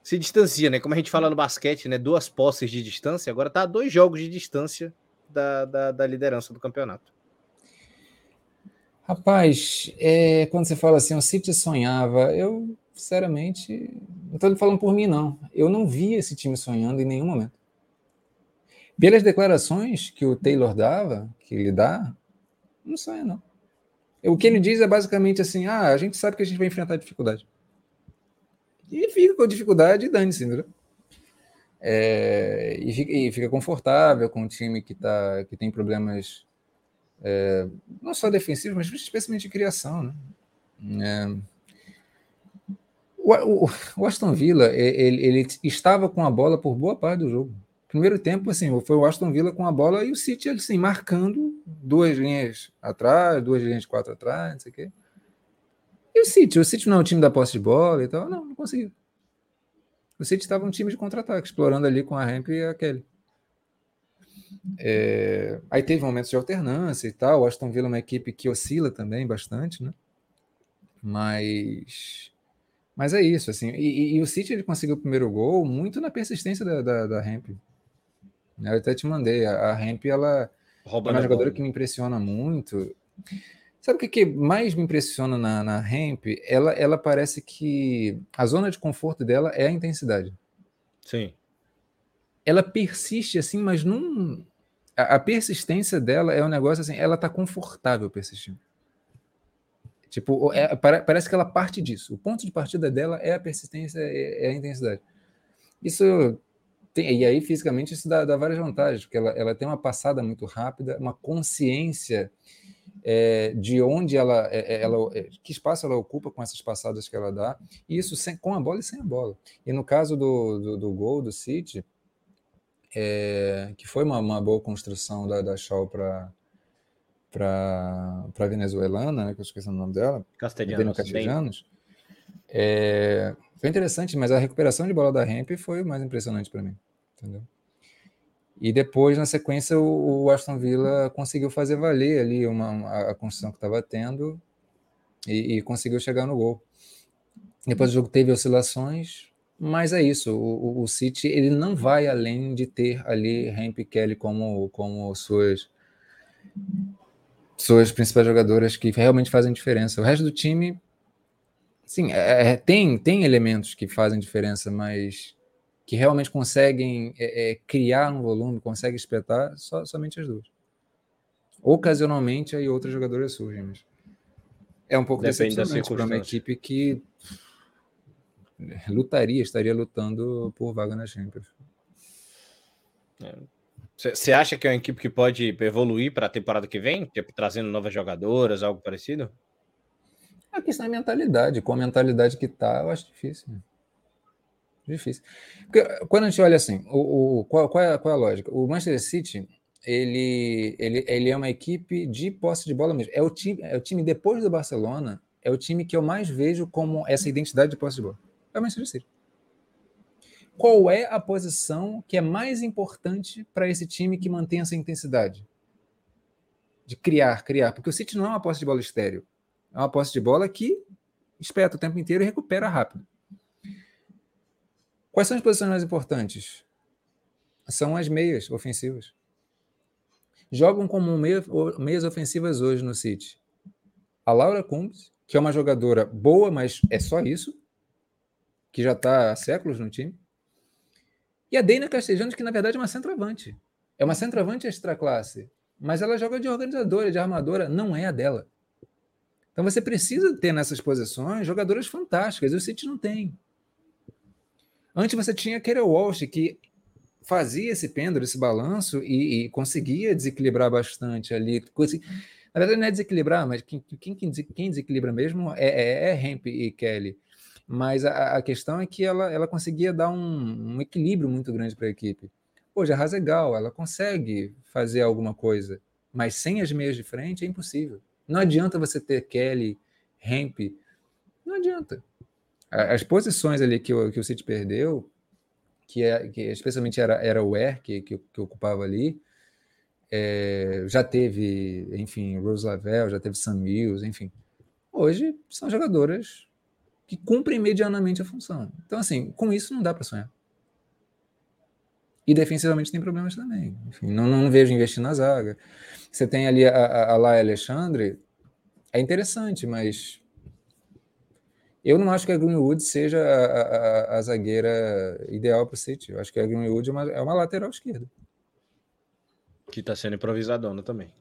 se distancia, né? Como a gente fala no basquete, né? Duas posses de distância, agora está a dois jogos de distância da, da, da liderança do campeonato. Rapaz, é, quando você fala assim, o City sonhava, eu sinceramente, não estou falando por mim, não. Eu não vi esse time sonhando em nenhum momento. Pelas declarações que o Taylor dava, que ele dá, não sonha, não. O que ele diz é basicamente assim: ah, a gente sabe que a gente vai enfrentar dificuldade. E fica com dificuldade e dane-se? É, e, fica, e, fica, confortável com um time que, tá, que tem problemas é, não só defensivos, mas especialmente de criação. Né? É, o, o, o Aston Villa, ele, ele, estava com a bola por boa parte do jogo. Primeiro tempo, assim, foi o Aston Villa com a bola e o City, assim, marcando duas linhas atrás, duas linhas de quatro atrás, não sei o quê. E o City? O City não é o time da posse de bola e tal? Não, não conseguiu. O City estava um time de contra-ataque, explorando ali com a Ramp e a Kelly. É... Aí teve momentos de alternância e tal. O Aston Villa é uma equipe que oscila também bastante, né? Mas mas é isso, assim. E, e, o City ele conseguiu o primeiro gol muito na persistência da, da, da Ramp. Eu até te mandei. A, a Ramp, ela Rouba é uma jogadora que me impressiona muito. Sabe o que, que mais me impressiona na, na Ramp? Ela, ela parece que a zona de conforto dela é a intensidade. Sim. Ela persiste assim, mas não. A, a persistência dela é um negócio assim, ela tá confortável persistindo. Tipo, é, parece que ela parte disso. O ponto de partida dela é a persistência, é, é a intensidade. Isso tem, e aí fisicamente isso dá, dá várias vantagens, porque ela, ela tem uma passada muito rápida, uma consciência é, de onde ela, é, é, ela, é, que espaço ela ocupa com essas passadas que ela dá, e isso sem, com a bola e sem a bola. E no caso do, do, do gol do City, é, que foi uma, uma, boa construção da, da Shaw para para a venezuelana, né, que eu esqueci o nome dela, Castelhanos, Castelhanos foi interessante, mas a recuperação de bola da Ramp foi o mais impressionante para mim, entendeu? E depois, na sequência, o, o Aston Villa conseguiu fazer valer ali uma, uma a construção que estava tendo e, e, conseguiu chegar no gol. Depois o jogo teve oscilações, mas é isso. O, o, City ele não vai além de ter ali Ramp e Kelly como, como suas suas principais jogadoras que realmente fazem diferença. O resto do time, sim, é, é tem, tem elementos que fazem diferença, mas que realmente conseguem é, é, criar um volume, conseguem espetar, só, somente as duas. Ocasionalmente aí outras jogadoras surgem, mas é um pouco Depende decepcionante para uma equipe que lutaria, estaria lutando por vaga na Champions. Você é. acha que é uma equipe que pode evoluir para a temporada que vem? Tipo, trazendo novas jogadoras, algo parecido? A questão é a mentalidade. Com a mentalidade que tá, eu acho difícil. Difícil. Porque quando a gente olha assim, o, o qual, qual, é, qual é a lógica? O Manchester City, ele, ele, ele é uma equipe de posse de bola mesmo. É o, time, é o time, depois do Barcelona, é o time que eu mais vejo como essa identidade de posse de bola. É o Manchester City. Qual é a posição que é mais importante para esse time que mantém essa intensidade? De criar, criar. Porque o City não é uma posse de bola estéreo. É uma posse de bola que espeta o tempo inteiro e recupera rápido. Quais são as posições mais importantes? São as meias ofensivas. Jogam como meia, meias ofensivas hoje no City. A Laura Cumbs, que é uma jogadora boa, mas é só isso, que já está há séculos no time. E a Deina Castellanos, que na verdade é uma centroavante. É uma centroavante extra classe, mas ela joga de organizadora, de armadora, não é a dela. Então você precisa ter nessas posições jogadoras fantásticas, e o City não tem. Antes você tinha aquele Walsh que fazia esse pêndulo, esse balanço e, e conseguia desequilibrar bastante ali. Na verdade, não é desequilibrar, mas quem, quem, quem desequilibra mesmo é, é, é Hemp e Kelly. Mas a, a, questão é que ela, ela conseguia dar um, um equilíbrio muito grande para a equipe. Hoje a Razegal, ela consegue fazer alguma coisa, mas sem as meias de frente é impossível. Não adianta você ter Kelly, Hemp, não adianta as posições ali que o, que o City perdeu, que, é, que especialmente era, era o Air que, que, que ocupava ali, é, já teve, enfim, Rose Lavelle, já teve Sam Mills, enfim. Hoje são jogadoras que cumprem medianamente a função. Então, assim, com isso não dá para sonhar. E defensivamente tem problemas também. Enfim, não, não vejo investir na zaga. Você tem ali a, a, a Laia Alexandre, é interessante, mas eu não acho que a Greenwood seja a, a, a zagueira ideal para o City. Eu acho que a Greenwood é uma, é uma lateral esquerda. Que está sendo improvisadona também.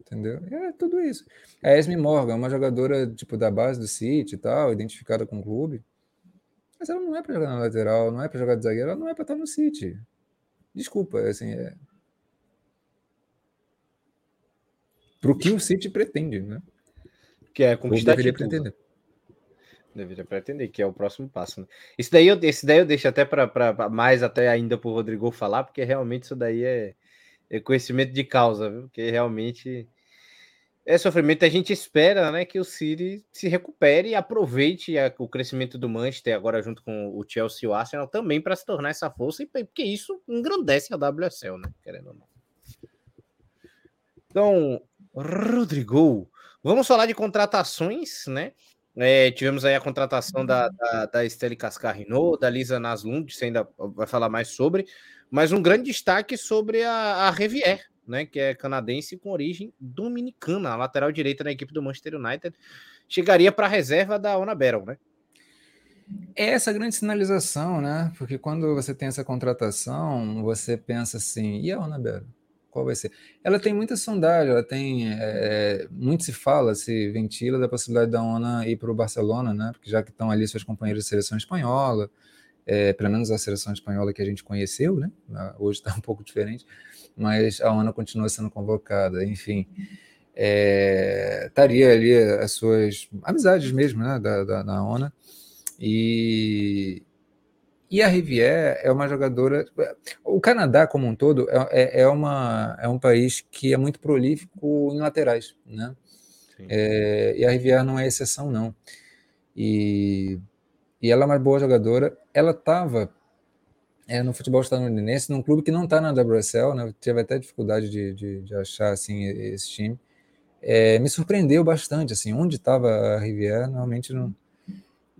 Entendeu? É tudo isso. A Esme Morgan, uma jogadora tipo da base do City e tal, identificada com o clube. Mas ela não é para jogar na lateral, não é para jogar de zagueira, ela não é para estar no City. Desculpa, assim, é. Para o que o City pretende, né? Que é conquistar deveria pretender. Deveria pretender, que é o próximo passo. Né? Esse, daí eu, esse daí eu deixo até para mais até ainda para o Rodrigo falar, porque realmente isso daí é, é, conhecimento de causa, viu? Porque realmente é sofrimento. A gente espera né, que o City se recupere e aproveite a, o crescimento do Manchester agora junto com o Chelsea e o Arsenal também para se tornar essa força, porque isso engrandece a WSL, né? Querendo ou não. Então, Rodrigo, vamos falar de contratações, né? É, tivemos aí a contratação da, da, da Estelle Cascarino, da Lisa Naslund, você ainda vai falar mais sobre, mas um grande destaque sobre a, a Revier, né, que é canadense com origem dominicana, a lateral direita da equipe do Manchester United, chegaria para a reserva da Ona Battle, né? É essa grande sinalização, né? Porque quando você tem essa contratação, você pensa assim, e a Ona Battle? qual vai ser? Ela tem muita sondagem, ela tem. É, muito se fala, se ventila da possibilidade da ONA ir para o Barcelona, né? Porque já que estão ali seus companheiros de seleção espanhola, é, pelo menos a seleção espanhola que a gente conheceu, né? Hoje está um pouco diferente, mas a ONA continua sendo convocada, enfim. é, estaria ali as suas amizades mesmo, né, da, da, da ONA. E, e a Rivière é uma jogadora. O Canadá, como um todo, é, é, é, uma, é um país que é muito prolífico em laterais, né? É, e a Rivière não é exceção, não. E, e ela é uma boa jogadora. Ela estava é, no futebol estadunidense, num clube que não está na WSL, né? Tive até dificuldade de, de, de achar assim esse time. É, me surpreendeu bastante, assim, onde estava a Rivière, normalmente não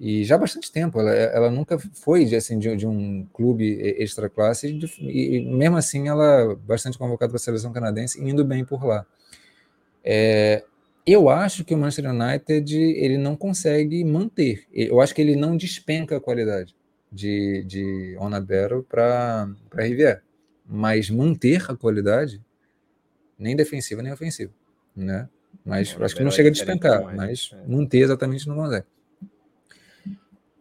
e já há bastante tempo, ela, ela nunca foi assim, de, de um clube extra classe, e, e, mesmo assim ela bastante convocada para a seleção canadense, indo bem por lá. É, eu acho que o Manchester United ele não consegue manter, eu acho que ele não despenca a qualidade de, de Onabero para Rivière, mas manter a qualidade, nem defensiva nem ofensiva, né? Mas acho que não chega a despencar, mas é. manter exatamente não consegue.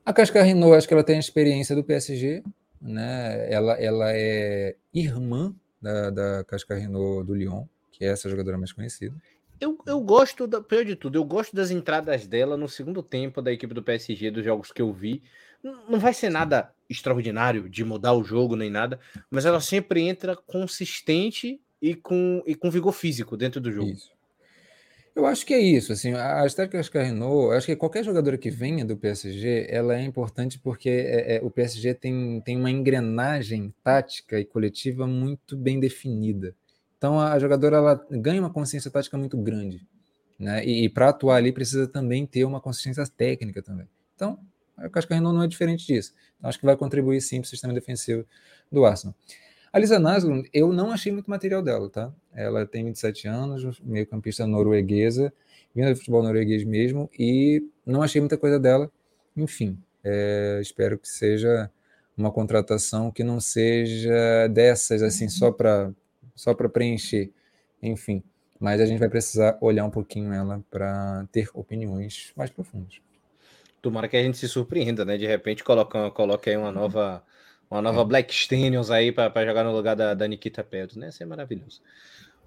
A Casca Renault, acho que ela tem a experiência do PSG, né? Ela, ela é irmã da, da Casca Renault do Lyon, que é essa jogadora mais conhecida. Eu, eu gosto, da, pior de tudo, eu gosto das entradas dela no segundo tempo da equipe do PSG, dos jogos que eu vi. Não vai ser nada extraordinário de mudar o jogo nem nada, mas ela sempre entra consistente e com, e com vigor físico dentro do jogo. Isso. Eu acho que é isso, assim, a estética da Renault, acho que qualquer jogadora que venha do PSG, ela é importante porque é, é, o PSG tem, tem uma engrenagem tática e coletiva muito bem definida. Então a, a jogadora ela ganha uma consciência tática muito grande, né? E, e para atuar ali precisa também ter uma consciência técnica também. Então, a Casca Renault não é diferente disso. Então, acho que vai contribuir sim para o sistema defensivo do Arsenal. A Lisa Naslund, eu não achei muito material dela, tá? Ela tem 27 anos, meio campista norueguesa, vinda do futebol norueguês mesmo, e não achei muita coisa dela. Enfim, é, espero que seja uma contratação que não seja dessas, assim, só para só preencher. Enfim, mas a gente vai precisar olhar um pouquinho ela para ter opiniões mais profundas. Tomara que a gente se surpreenda, né? De repente coloca, coloca aí uma nova uma nova é. Black Stenius aí para jogar no lugar da, da Nikita Pedro, né? Isso é maravilhoso.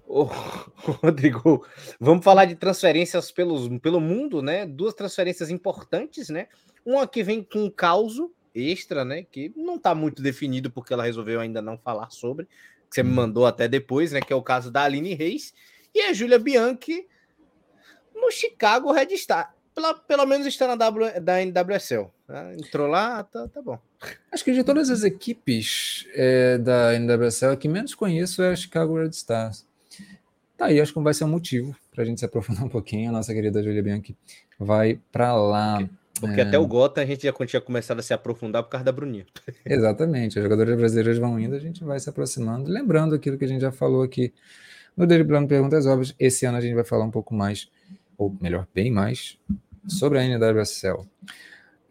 Ô, Rodrigo, vamos falar de transferências pelos, pelo mundo, né? Duas transferências importantes, né? Uma que vem com um caos extra, né? Que não está muito definido porque ela resolveu ainda não falar sobre, que você me mandou até depois, né? Que é o caso da Aline Reis e a Júlia Bianchi no Chicago Red Star. Pela, pelo menos está na w, da NWSL. Né? Entrou lá, tá, tá bom. Acho que de todas as equipes é, da NWSL, a que menos conheço é a Chicago Red Stars. Tá aí, acho que vai ser um motivo para a gente se aprofundar um pouquinho. A nossa querida Julia Bianchi vai para lá. Porque é... até o Gota a gente já tinha começado a se aprofundar por causa da Bruninha. Exatamente, os jogadores brasileiros vão indo, a gente vai se aproximando. Lembrando aquilo que a gente já falou aqui no Driblando Perguntas Óbvias, esse ano a gente vai falar um pouco mais, ou melhor, bem mais, sobre a NWSL.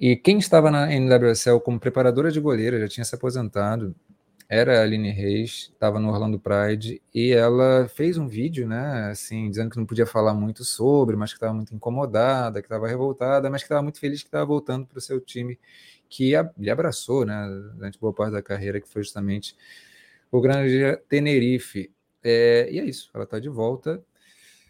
E quem estava na NWSL como preparadora de goleira, já tinha se aposentado, era a Aline Reis, estava no Orlando Pride, e ela fez um vídeo, né, assim, dizendo que não podia falar muito sobre, mas que estava muito incomodada, que estava revoltada, mas que estava muito feliz que estava voltando para o seu time, que a, lhe abraçou, né, durante boa parte da carreira, que foi justamente o Grande Tenerife. É, e é isso, ela está de volta.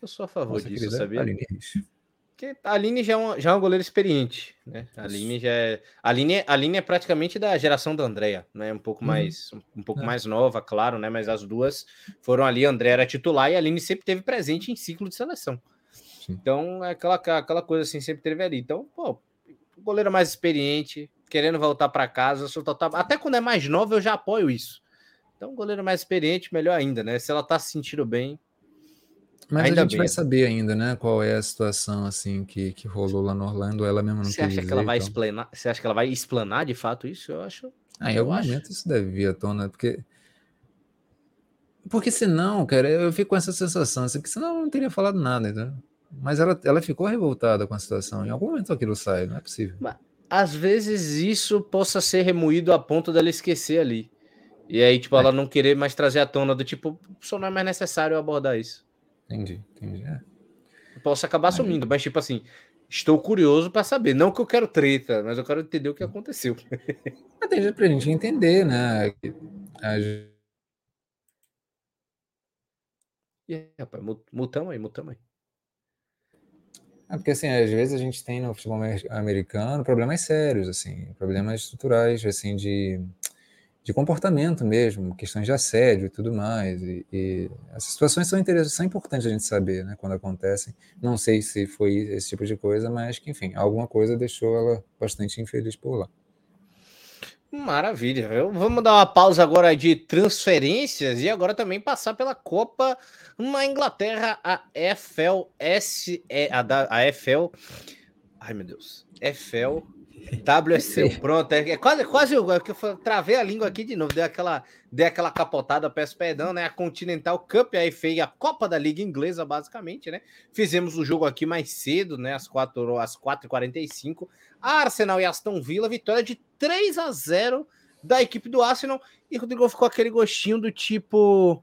Eu sou a favor Nossa, disso, sabia? Aline Reis. Porque a Aline já é, uma, já é uma goleira experiente, né? A Aline já é. A Aline, a Aline é praticamente da geração da Andrea, né? Um pouco uhum. mais um pouco é. mais nova, claro, né? Mas as duas foram ali, a Andrea era titular e a Aline sempre teve presente em ciclo de seleção. Sim. Então, é aquela, aquela coisa assim, sempre teve ali. Então, pô, goleira mais experiente, querendo voltar para casa, até quando é mais nova eu já apoio isso. Então, goleiro mais experiente, melhor ainda, né? Se ela tá se sentindo bem, mas ainda a gente bem. vai saber ainda, né? Qual é a situação assim que, que rolou lá no Orlando. Ela mesma não Você acha dizer, que ela vai então. explanar? Você acha que ela vai explanar de fato isso? Eu acho. Ah, em algum acho. momento isso deve vir à tona, porque. Porque senão, cara, eu fico com essa sensação, assim, que senão ela não teria falado nada, entendeu? Mas ela, ela ficou revoltada com a situação. Em algum momento aquilo sai, não é possível. Mas, às vezes isso possa ser remoído a ponto dela esquecer ali. E aí, tipo, é. ela não querer mais trazer à tona do tipo, só não é mais necessário abordar isso. Entendi, entendi. É. Posso acabar Aí. sumindo, mas tipo assim, estou curioso para saber. Não que eu quero treta, mas eu quero entender o que aconteceu. Até pra gente entender, né? A... E aí, rapaz, mutamos aí, mutamos aí. É porque assim, às vezes a gente tem no futebol americano problemas sérios, assim, problemas estruturais, assim, de, de comportamento mesmo, questões de assédio e tudo mais. E, e essas situações são interessantes, são importantes a gente saber, né, quando acontecem. Não sei se foi esse tipo de coisa, mas que, enfim, alguma coisa deixou ela bastante infeliz por lá. Maravilha. Eu, vamos dar uma pausa agora de transferências e agora também passar pela Copa na Inglaterra, a FLS, a, da, a FL. Ai meu Deus, FL WSC, pronto, é, é quase, quase eu, é eu travei a língua aqui de novo, dei aquela, dei aquela capotada, peço perdão, né? A Continental Cup, a FA, a Copa da Liga Inglesa, basicamente, né? Fizemos o jogo aqui mais cedo, né? Às 4 às 4h45. Arsenal e Aston Villa, vitória de 3 a 0 da equipe do Arsenal. E Rodrigo ficou aquele gostinho do tipo.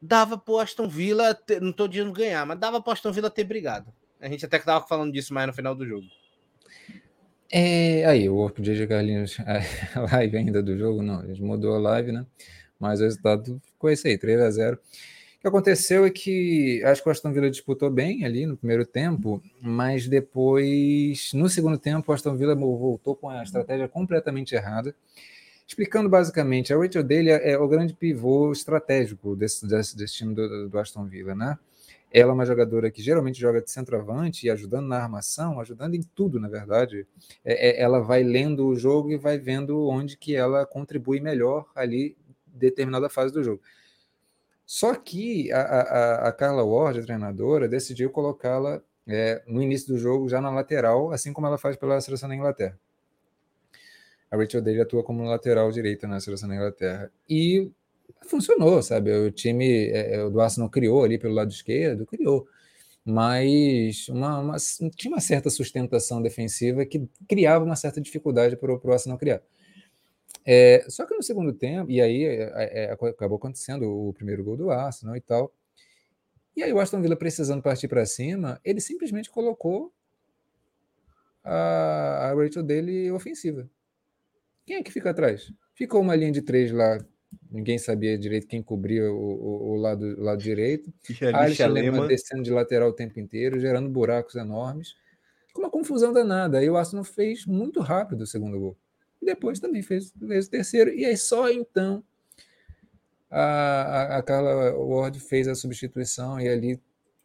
Dava pro Aston Villa, ter, não tô dizendo ganhar, mas dava pro Aston Villa ter brigado. A gente até que tava falando disso mais no final do jogo. É, aí, o Work Carlinhos, a live ainda do jogo, não, a gente mudou a live, né? Mas o resultado ficou esse aí, 3 a 0 O que aconteceu é que acho que o Aston Villa disputou bem ali no primeiro tempo, mas depois, no segundo tempo, o Aston Villa voltou com a estratégia completamente errada. Explicando basicamente, a Rachel dele é, é o grande pivô estratégico desse, desse, desse time do, do Aston Villa, né? Ela é uma jogadora que geralmente joga de centroavante e ajudando na armação, ajudando em tudo, na verdade. É, é, ela vai lendo o jogo e vai vendo onde que ela contribui melhor ali determinada fase do jogo. Só que a, a, a Carla Ward, a treinadora, decidiu colocá-la é, no início do jogo já na lateral, assim como ela faz pela seleção da Inglaterra. A Rachel Daly atua como lateral direita na seleção da Inglaterra. E funcionou, sabe? O time é, é do Arsenal criou ali pelo lado esquerdo, criou. Mas uma, uma, tinha uma certa sustentação defensiva que criava uma certa dificuldade para o Arsenal criar. É, só que no segundo tempo, e aí é, é, acabou acontecendo o primeiro gol do Arsenal e tal. E aí o Aston Villa precisando partir para cima, ele simplesmente colocou a, a Rachel dele ofensiva. Quem é que fica atrás? Ficou uma linha de três lá ninguém sabia direito quem cobria o, o, o lado, o lado direito. Alisson Lema descendo de lateral o tempo inteiro, gerando buracos enormes. uma confusão danada. Aí o Arsenal fez muito rápido o segundo gol. E depois também fez, fez o terceiro. E aí só então a, a, a Carla Ward fez a substituição e ali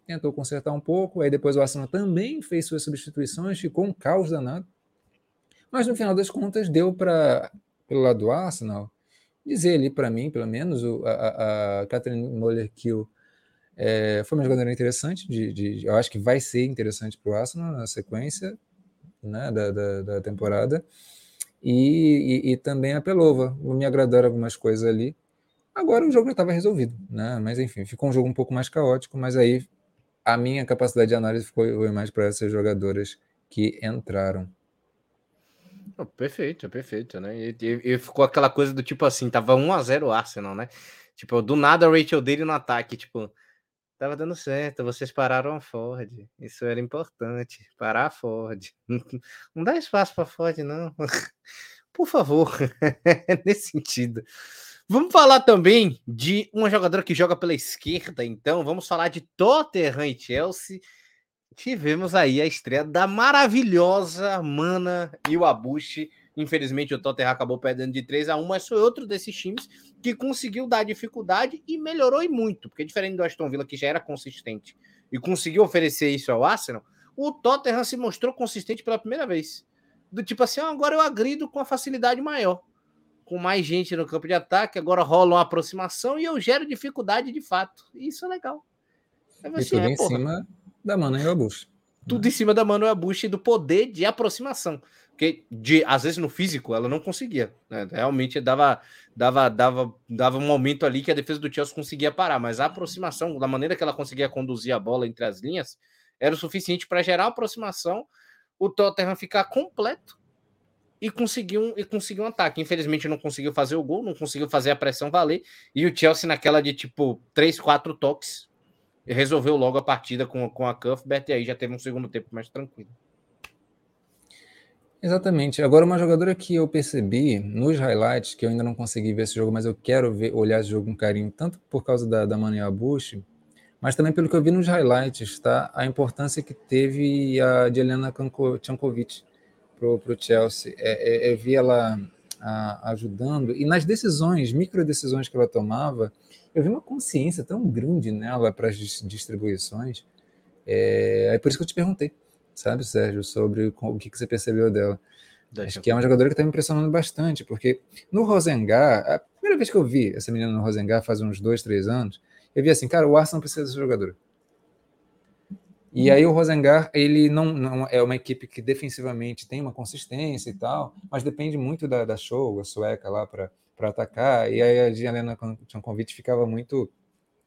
tentou consertar um pouco. Aí depois o Arsenal também fez suas substituições, ficou um caos danado. Mas no final das contas deu para, pelo lado do Arsenal, dizer ali para mim, pelo menos, o, a, a Catherine Moller-Kill é, foi uma jogadora interessante, de, de, eu acho que vai ser interessante para o Arsenal na sequência né, da, da, da temporada. E, e, e, também a Pelova, me agradaram algumas coisas ali. Agora o jogo já estava resolvido, né? Mas enfim, ficou um jogo um pouco mais caótico, mas aí a minha capacidade de análise foi mais para essas jogadoras que entraram. Oh, perfeito, perfeito, né? E, e, e, ficou aquela coisa do tipo assim, tava 1x0 o Arsenal, né? Tipo, do nada a Rachel dele no ataque, tipo, tava dando certo, vocês pararam a Ford. Isso era importante, parar a Ford. Não dá espaço para Ford, não. Por favor, nesse sentido. Vamos falar também de uma jogadora que joga pela esquerda, então. Vamos falar de Tottenham e Chelsea tivemos aí a estreia da maravilhosa Mana e o Abushi. Infelizmente, o Tottenham acabou perdendo de 3 a 1 mas foi outro desses times que conseguiu dar dificuldade e melhorou e muito, porque diferente do Aston Villa, que já era consistente e conseguiu oferecer isso ao Arsenal, o Tottenham se mostrou consistente pela primeira vez. Do tipo assim, agora eu agrido com a facilidade maior. Com mais gente no campo de ataque, agora rola uma aproximação e eu gero dificuldade de fato. Isso é legal. É e tudo é, em porra. cima da Manuel Bush. Tudo em cima da Manuel Bush e do poder de aproximação. Porque, de, às vezes, no físico, ela não conseguia. Né? Realmente dava, dava, dava, dava um momento ali que a defesa do Chelsea conseguia parar, mas a aproximação, da maneira que ela conseguia conduzir a bola entre as linhas, era o suficiente para gerar aproximação, o Tottenham ficar completo e conseguir um, e conseguir um ataque. Infelizmente não conseguiu fazer o gol, não conseguiu fazer a pressão valer, e o Chelsea naquela de tipo 3, 4 toques resolveu logo a partida com, com a Cuthbert e aí já teve um segundo tempo mais tranquilo. Exatamente. Agora, uma jogadora que eu percebi nos highlights, que eu ainda não consegui ver esse jogo, mas eu quero ver, olhar esse jogo com carinho, tanto por causa da, da Manuel Bush, mas também pelo que eu vi nos highlights, tá? A importância que teve a de Helena Tchankovic para o Chelsea. É, é, eu vi ela a, ajudando, e nas decisões, micro decisões que ela tomava, eu vi uma consciência tão grande nela para as distribuições. É, é por isso que eu te perguntei, sabe, Sérgio, sobre o que, que você percebeu dela. Acho que é uma jogadora que está me impressionando bastante, porque no Rosengar, a primeira vez que eu vi essa menina no Rosengar, faz uns dois, três anos, eu vi assim, cara, o Arsenal precisa dessa jogadora. E aí o Rosengar, ele não, não, é uma equipe que defensivamente tem uma consistência e tal, mas depende muito da, da show, a sueca lá para atacar. E aí a Helena convite ficava muito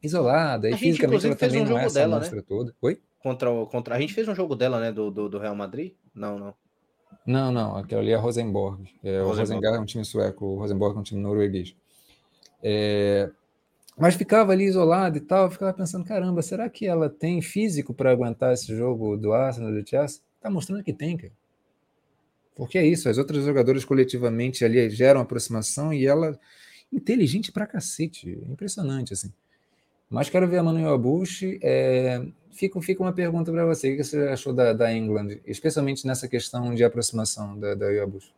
isolada. E a fisicamente gente, ela também um não é essa dela, né? toda. Oi? Contra, contra, a gente fez um jogo dela, né? Do, do, do Real Madrid? Não, não. Não, não, aquela ali é a Rosenborg. É, Rosenborg. O Rosengar é um time sueco, o Rosenborg é um time norueguês. É, mas ficava ali isolado e tal, ficava pensando, caramba, será que ela tem físico para aguentar esse jogo do Arsenal, do Chelsea? Tá mostrando que tem, cara. Porque é isso, as outras jogadoras coletivamente ali geram aproximação e ela inteligente pra cacete, impressionante assim. Mas quero ver a Manuel Bush. É, fica, fica uma pergunta para você. O que você achou da, da England, especialmente nessa questão de aproximação da, da Bush?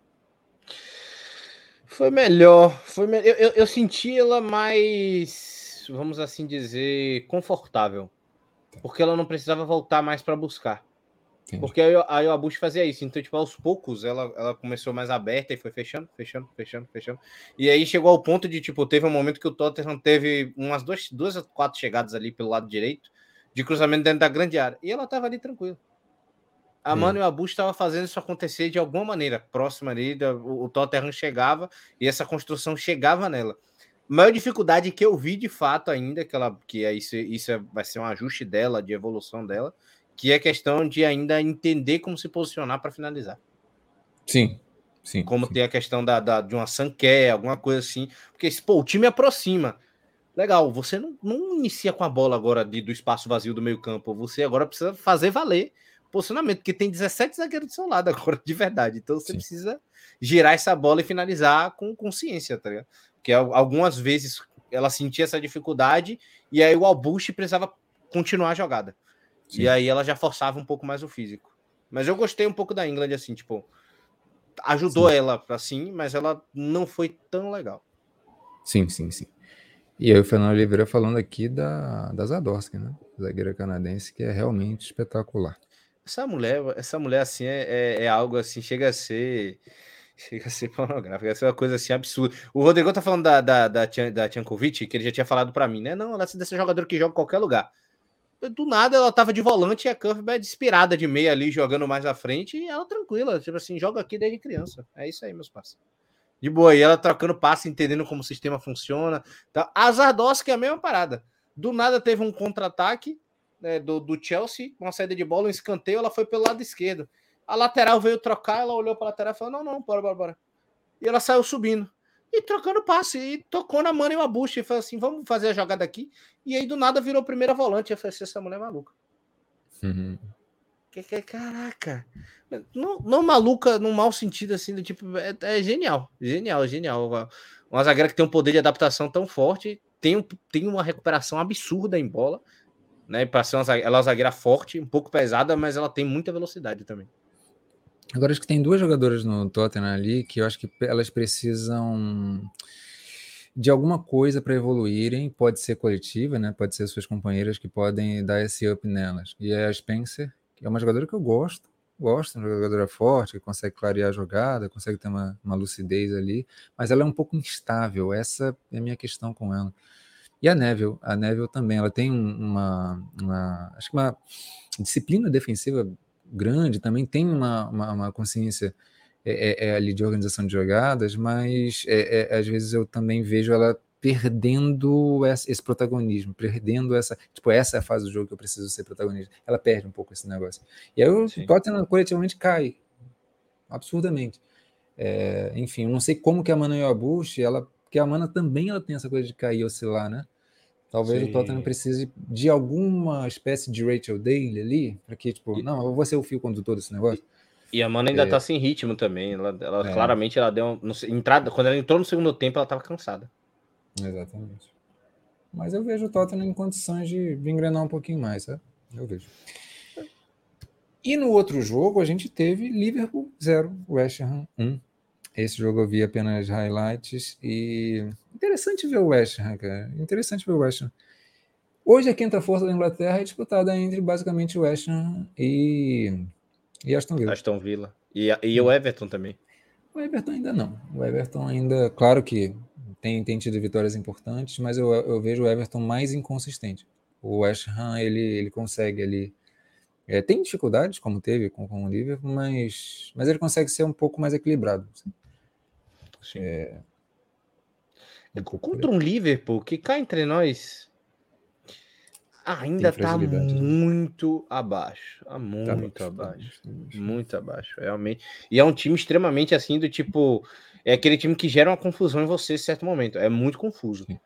Foi melhor. Foi me... eu, eu, eu, senti ela mais, vamos assim dizer, confortável. Porque ela não precisava voltar mais para buscar. Entendi. Porque a Yoabushi fazia isso. Então, tipo, aos poucos ela, ela começou mais aberta e foi fechando, fechando, fechando, fechando. E aí chegou ao ponto de, tipo, teve um momento que o Tottenham teve umas duas, duas quatro chegadas ali pelo lado direito de cruzamento dentro da grande área. E ela tava ali tranquila. A hum. Mano e o Abush estava fazendo isso acontecer de alguma maneira, próxima ali, o, o Tottenham chegava e essa construção chegava nela. A maior dificuldade que eu vi de fato ainda, que, ela, que é isso, isso é, vai ser um ajuste dela, de evolução dela, que é questão de ainda entender como se posicionar para finalizar. Sim, sim. Como sim. tem a questão da, da, de uma sanqué, alguma coisa assim, porque pô, o time aproxima. Legal, você não, não inicia com a bola agora de, do espaço vazio do meio campo, você agora precisa fazer valer posicionamento, porque tem 17 zagueiros do seu lado agora, de verdade. Então você Sim. precisa girar essa bola e finalizar com consciência, tá ligado? Porque algumas vezes ela sentia essa dificuldade e aí o Albuche precisava continuar a jogada. Sim. E aí ela já forçava um pouco mais o físico. Mas eu gostei um pouco da England, assim, tipo, ajudou sim. ela assim, mas ela não foi tão legal. Sim, sim, sim. E aí o Fernando Oliveira falando aqui da, da Zadorsky, né? Zagueira canadense, que é realmente espetacular. Essa mulher, essa mulher assim é, é, é, algo assim, chega a ser. Chega a ser pornográfico, essa é uma coisa assim absurda. O Rodrigo tá falando da, da, da, da Tchankovic, que ele já tinha falado para mim, né? Não, ela é desse jogador que joga em qualquer lugar. Do nada ela tava de volante e a é inspirada de meia ali, jogando mais à frente, e ela tranquila, tipo assim, joga aqui desde criança. É isso aí, meus parceiros. De boa, e ela trocando passe, entendendo como o sistema funciona. Tá? A Zardoski é a mesma parada. Do nada teve um contra-ataque, né, do, do Chelsea, uma saída de bola, um escanteio, ela foi pelo lado esquerdo. A lateral veio trocar, ela olhou para a lateral e falou: não, não, bora, bora, bora. E ela saiu subindo. E trocando passe, e tocou na mão e uma bucha, e falou assim: vamos fazer a jogada aqui. E aí do nada virou primeira volante. Eu falei assim: essa mulher é maluca. Uhum. Que, que, caraca. Não, não maluca num mau sentido assim, do tipo, é, é genial, genial, genial. Uma zagueira que tem um poder de adaptação tão forte, tem, um, tem uma recuperação absurda em bola né? Para ser uma ela é uma zagueira forte, um pouco pesada, mas ela tem muita velocidade também. Agora acho que tem duas jogadoras no Tottenham ali que eu acho que elas precisam de alguma coisa para evoluírem, pode ser coletiva, né? Pode ser suas companheiras que podem dar esse up nelas. E é a Spencer, que é uma jogadora que eu gosto, gosto, uma jogadora forte, que consegue clarear a jogada, consegue ter uma, uma lucidez ali, mas ela é um pouco instável. Essa é a minha questão com ela. E a Neville, a Neville também, ela tem uma, uma acho que uma disciplina defensiva grande, também tem uma, uma, uma consciência é, é, é ali de organização de jogadas, mas é, é, às vezes eu também vejo ela perdendo esse protagonismo, perdendo essa, tipo, essa é a fase do jogo que eu preciso ser protagonista. Ela perde um pouco esse negócio. E aí o Tottenham coletivamente cai, absurdamente. É, enfim, eu não sei como que a Manuel Bush, ela porque a Mana também ela tem essa coisa de cair e oscilar, né? Talvez Sim. o Tottenham precise de alguma espécie de Rachel Daly ali, para que, tipo, não, eu vou ser o fio condutor desse negócio. E a Mana ainda é. tá sem ritmo também. Ela, ela é. claramente ela deu. Entrada, quando ela entrou no segundo tempo, ela tava cansada. Exatamente. Mas eu vejo o Tottenham em condições de, de engrenar um pouquinho mais, sabe? Eu vejo. E no outro jogo a gente teve Liverpool 0, West Ham 1. Esse jogo eu vi apenas highlights e interessante ver o West Ham, cara. Interessante ver o West Ham. Hoje a quinta força da Inglaterra é disputada entre basicamente o West Ham e, e Aston Villa. Aston Villa. E, e o Everton também. O Everton ainda não. O Everton ainda, claro que tem, tem tido vitórias importantes, mas eu, eu vejo o Everton mais inconsistente. O West Ham, ele, ele consegue ali é, tem dificuldades, como teve com, com o Liverpool, mas, mas ele consegue ser um pouco mais equilibrado. Assim. Sim. É... Um Contra um Liverpool que cá entre nós ainda está né? muito abaixo. Tá muito tá abaixo. Tá muito abaixo, realmente. E é um time extremamente assim do tipo. É aquele time que gera uma confusão em você em certo momento. É muito confuso. Sim.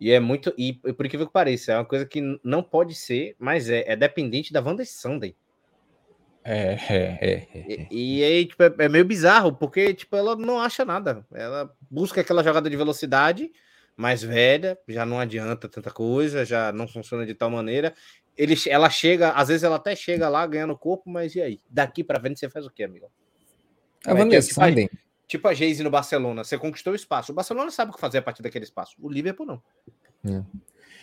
E é muito. E por incrível que pareça, é uma coisa que não pode ser, mas é, é dependente da Wanda Sunday. É, é, é, é. E, e aí, tipo, é, é, meio bizarro, porque, tipo, ela não acha nada. Ela busca aquela jogada de velocidade mais velha, já não adianta tanta coisa, já não funciona de tal maneira. Ele, ela chega, às vezes ela até chega lá ganhando corpo, mas e aí? Daqui para frente você faz o quê, amigo? A Wanda Sunday. Tipo, tipo a Geise no Barcelona, você conquistou o espaço. O Barcelona sabe o que fazer a partir daquele espaço. O Liverpool não. É.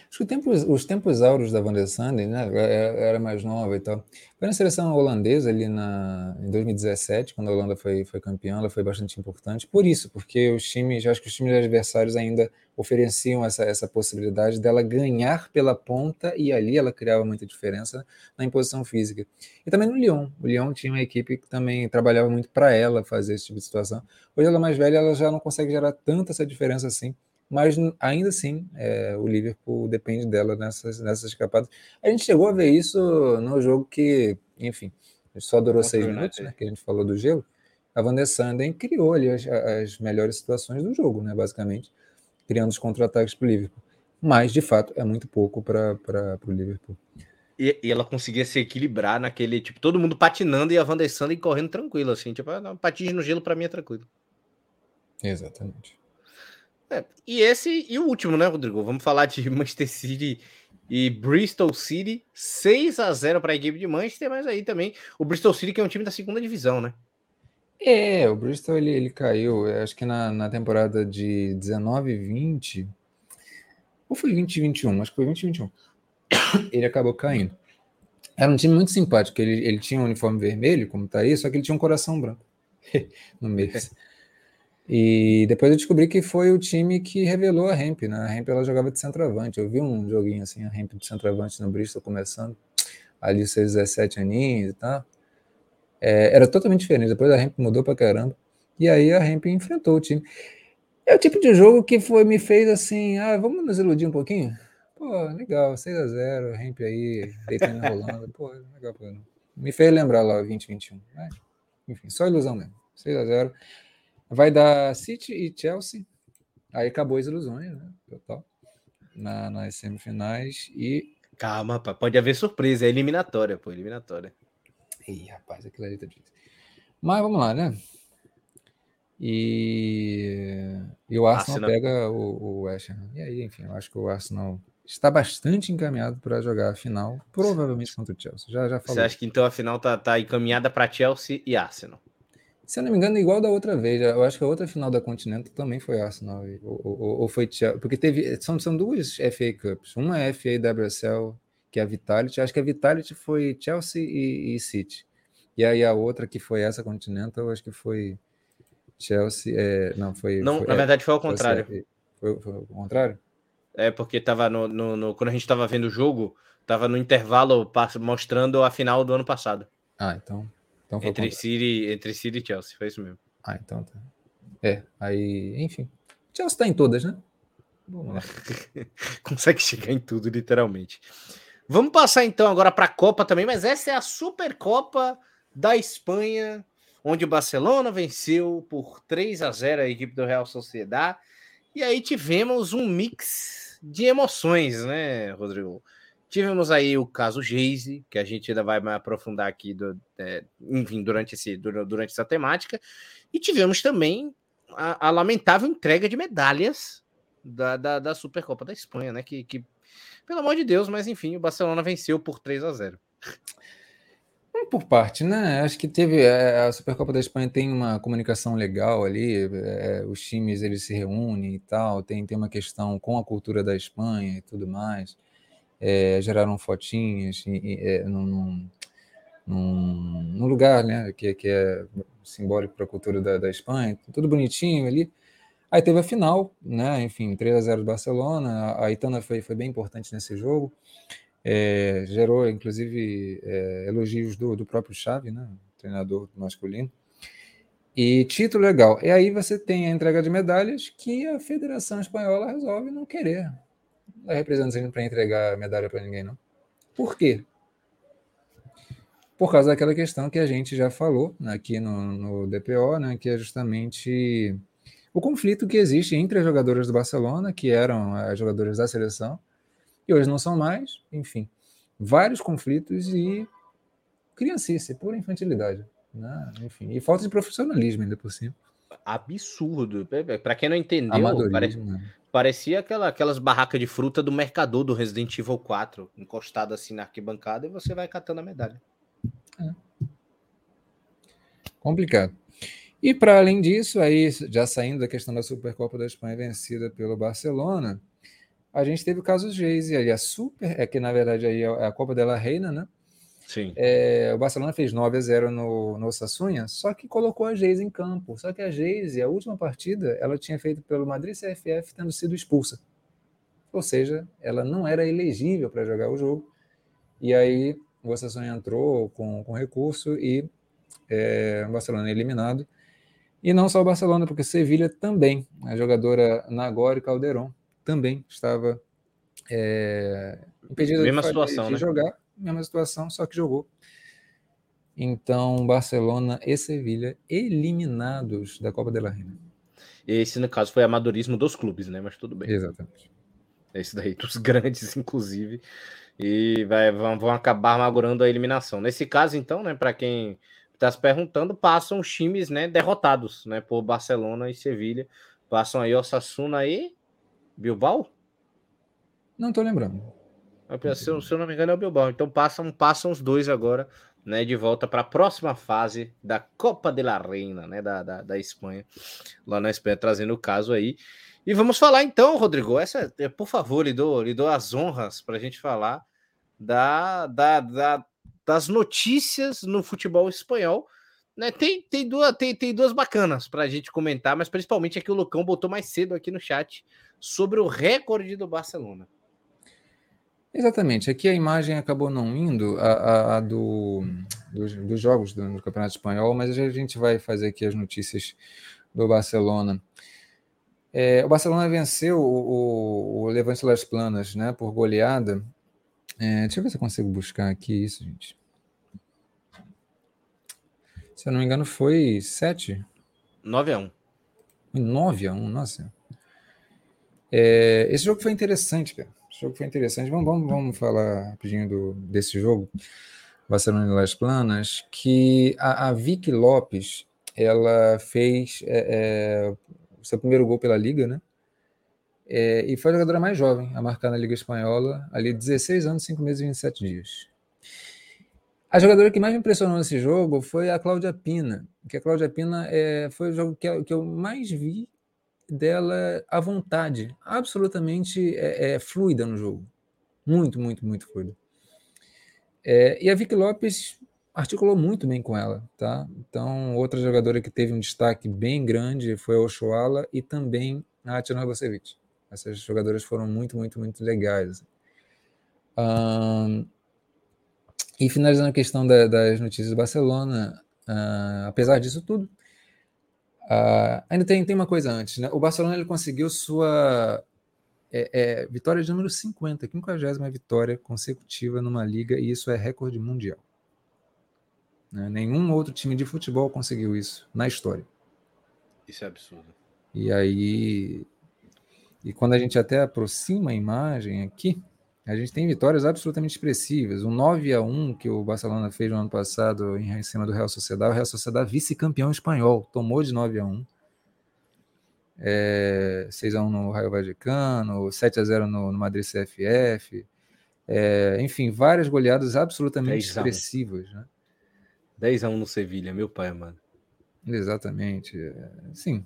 Acho que os tempos áureos da Van der Sanden, né? Era mais nova e tal. Foi na seleção holandesa ali na, em 2017, quando a Holanda foi, foi campeã, ela foi bastante importante. Por isso, porque os times, acho que os times adversários ainda ofereciam essa, essa possibilidade dela ganhar pela ponta e ali ela criava muita diferença na imposição física. E também no Lyon. O Lyon tinha uma equipe que também trabalhava muito para ela fazer esse tipo de situação. Hoje ela é mais velha, ela já não consegue gerar tanta essa diferença assim mas ainda assim é, o Liverpool depende dela nessas, nessas escapadas. A gente chegou a ver isso no jogo que, enfim, só durou seis minutos, né, que a gente falou do gelo. A Van der Sanden criou ali as, as melhores situações do jogo, né, basicamente, criando os contra-ataques para o Liverpool. Mas, de fato, é muito pouco para o Liverpool. E, e, ela conseguia se equilibrar naquele, tipo, todo mundo patinando e a Van der Sanden correndo tranquilo, assim, tipo, ah, patins no gelo para mim é tranquilo. Exatamente. É, e esse, e o último, né, Rodrigo? Vamos falar de Manchester City e Bristol City, 6 a 0 para a equipe de Manchester, mas aí também o Bristol City que é um time da segunda divisão, né? É, o Bristol ele, ele caiu, acho que na, na temporada de 19 e 20, ou foi 20 e 21, acho que foi 20 e 21, ele acabou caindo. Era um time muito simpático, ele, ele tinha um uniforme vermelho, como tá aí, só que ele tinha um coração branco no meio. E depois eu descobri que foi o time que revelou a Ramp, né? A Ramp ela jogava de centroavante. Eu vi um joguinho assim, a Ramp de centroavante no Bristol começando, ali seus 17 aninhos e tal. É, era totalmente diferente. Depois a Ramp mudou pra caramba. E aí a Ramp enfrentou o time. É o tipo de jogo que foi me fez assim, ah, vamos nos iludir um pouquinho? Pô, legal, 6 a 0 Ramp aí, deitando rolando. Pô, legal, pô. Me fez lembrar lá o 2021. Mas, enfim, só ilusão mesmo. 6 a 0 Vai dar City e Chelsea. Aí acabou as ilusões, né? Total. Na, nas semifinais. E. Calma, pode haver surpresa. É eliminatória, pô, eliminatória. Ih, rapaz, aquilo ali tá difícil. Mas vamos lá, né? E, e o Arsenal, Arsenal. pega o, o West Ham. E aí, enfim, eu acho que o Arsenal está bastante encaminhado para jogar a final, provavelmente contra o Chelsea. Já, já falou. Você acha que então a final tá, tá encaminhada para Chelsea e Arsenal? Se eu não me engano, igual da outra vez. Eu acho que a outra final da Continental também foi Arsenal. Ou, ou, ou foi Chelsea. Porque teve. São, são duas FA Cups. Uma é FA WSL, que é a Vitality. Acho que a Vitality foi Chelsea e, e City. E aí a outra que foi essa Continental, acho que foi Chelsea. É, não, foi. Não, foi, na verdade foi ao contrário. Foi, foi, ao contrário? É, porque tava no, no, no, quando a gente estava vendo o jogo, tava no intervalo mostrando a final do ano passado. Ah, então então entre, City, entre City e Chelsea, foi isso mesmo. Ah, então tá. É, aí, enfim. Chelsea tá em todas, né? Consegue chegar em tudo, literalmente. Vamos passar então agora para a Copa também, mas essa é a Supercopa da Espanha, onde o Barcelona venceu por 3 a 0 a equipe do Real Sociedad. E aí tivemos um mix de emoções, né, Rodrigo? Tivemos aí o caso Geise, que a gente ainda vai aprofundar aqui, do, é, enfim, durante, esse, durante essa temática. E tivemos também a, a lamentável entrega de medalhas da, da, da Supercopa da Espanha, né? Que, que, pelo amor de Deus, mas enfim, o Barcelona venceu por 3 a 0 por parte, né? Acho que teve é, a Supercopa da Espanha tem uma comunicação legal ali, é, os times eles se reúnem e tal, tem, tem uma questão com a cultura da Espanha e tudo mais. É, geraram fotinhas e, é, num, num, num, lugar, né? Que, que é simbólico para a cultura da, da Espanha, tudo bonitinho ali. Aí teve a final, né? Enfim, 3 a 0 do Barcelona. A Itana foi, foi bem importante nesse jogo. É, gerou, inclusive, é, elogios do, do próprio Xavi, né? Treinador masculino. E título legal. E aí você tem a entrega de medalhas que a Federação Espanhola resolve não querer. Não é para entregar medalha para ninguém, não. Por quê? Por causa daquela questão que a gente já falou aqui no, no DPO, né? Que é justamente o conflito que existe entre as jogadoras do Barcelona, que eram as jogadoras da seleção, e hoje não são mais, enfim, vários conflitos e criancice, pura infantilidade, né? enfim, e falta de profissionalismo ainda por cima. Absurdo. Para quem não entendeu, parece, né? parecia aquela, aquelas barracas de fruta do mercador do Resident Evil 4, encostado assim na arquibancada e você vai catando a medalha. É. Complicado. E para além disso, aí já saindo da questão da Supercopa da Espanha vencida pelo Barcelona, a gente teve o caso Geise ali, a Super, é que na verdade aí é a Copa dela Reina, né? Sim. É, o Barcelona fez 9 a 0 no, no Sassunha, só que colocou a Geise em campo. Só que a Geise, a última partida, ela tinha feito pelo Madrid CFF tendo sido expulsa. Ou seja, ela não era elegível para jogar o jogo. E aí o Sassunha entrou com, com recurso e é, o Barcelona eliminado. E não só o Barcelona, porque Sevilha também, a jogadora Nagore Calderon, também estava é, impedida de, situação, de né? jogar, mesma situação, só que jogou. Então, Barcelona e Sevilha eliminados da Copa de la Reina. Esse, no caso, foi amadorismo dos clubes, né? Mas tudo bem. Exatamente. Esse daí, dos grandes, inclusive. E vai, vão, vão acabar amargurando a eliminação. Nesse caso, então, né, para quem está se perguntando, passam os times né, derrotados né, por Barcelona e Sevilha. Passam aí Osasuna e Bilbao? Não estou lembrando. Se eu, se eu não me engano, é o Bilbao. Então passam, passam os dois agora né, de volta para a próxima fase da Copa de la Reina, né, da, da, da, Espanha, lá na Espanha, trazendo o caso aí. E vamos falar então, Rodrigo, essa, por favor, lhe dou, lhe dou as honras para a gente falar da, da, da, das notícias no futebol espanhol. Né, tem, tem, duas, tem, tem duas bacanas para a gente comentar, mas principalmente é que o Lucão botou mais cedo aqui no chat sobre o recorde do Barcelona. Exatamente, aqui a imagem acabou não indo, a, a, a do, dos, dos, jogos do, do, Campeonato Espanhol, mas a gente vai fazer aqui as notícias do Barcelona. É, o Barcelona venceu o, o, o Levante Las Planas né, por goleada. É, deixa eu ver se eu consigo buscar aqui isso, gente. Se eu não me engano, foi 7? 9 a 1. 9 a 1, nossa. É, esse jogo foi interessante, cara. Esse jogo foi interessante. Vamos, vamos, vamos falar rapidinho do, desse jogo, Barcelona e Las Planas, que a, a Vicky Lopes, ela fez é, é, seu primeiro gol pela Liga, né? É, e foi a jogadora mais jovem a marcar na Liga Espanhola, ali 16 anos, 5 meses e 27 dias. A jogadora que mais me impressionou nesse jogo foi a Cláudia Pina, que a Cláudia Pina é, foi o jogo que, que eu mais vi dela à vontade, absolutamente é, é, fluida no jogo. Muito, muito, muito fluida. É, e a Vicky Lopes articulou muito bem com ela, tá? Então, outra jogadora que teve um destaque bem grande foi a Oshoala e também a Atina Robosevic. Essas jogadoras foram muito, muito, muito legais. Um, e finalizando a questão da, das notícias do Barcelona, uh, apesar disso tudo, uh, ainda tem, tem uma coisa antes. Né? O Barcelona ele conseguiu sua é, é, vitória de número 50, 50 vitória consecutiva numa liga, e isso é recorde mundial. Né? Nenhum outro time de futebol conseguiu isso na história. Isso é absurdo. E aí, e quando a gente até aproxima a imagem aqui, a gente tem vitórias absolutamente expressivas. O 9 a 1 que o Barcelona fez no ano passado em cima do Real Sociedade, o Real Sociedade vice-campeão espanhol, tomou de 9 a 1. é, 6x1 no Raio Vallecano, 7x0 no, no Madrid CFF, é, enfim, várias goleadas absolutamente expressivas. Né? 10x1 no Sevilha, meu pai, mano. Exatamente. É, sim.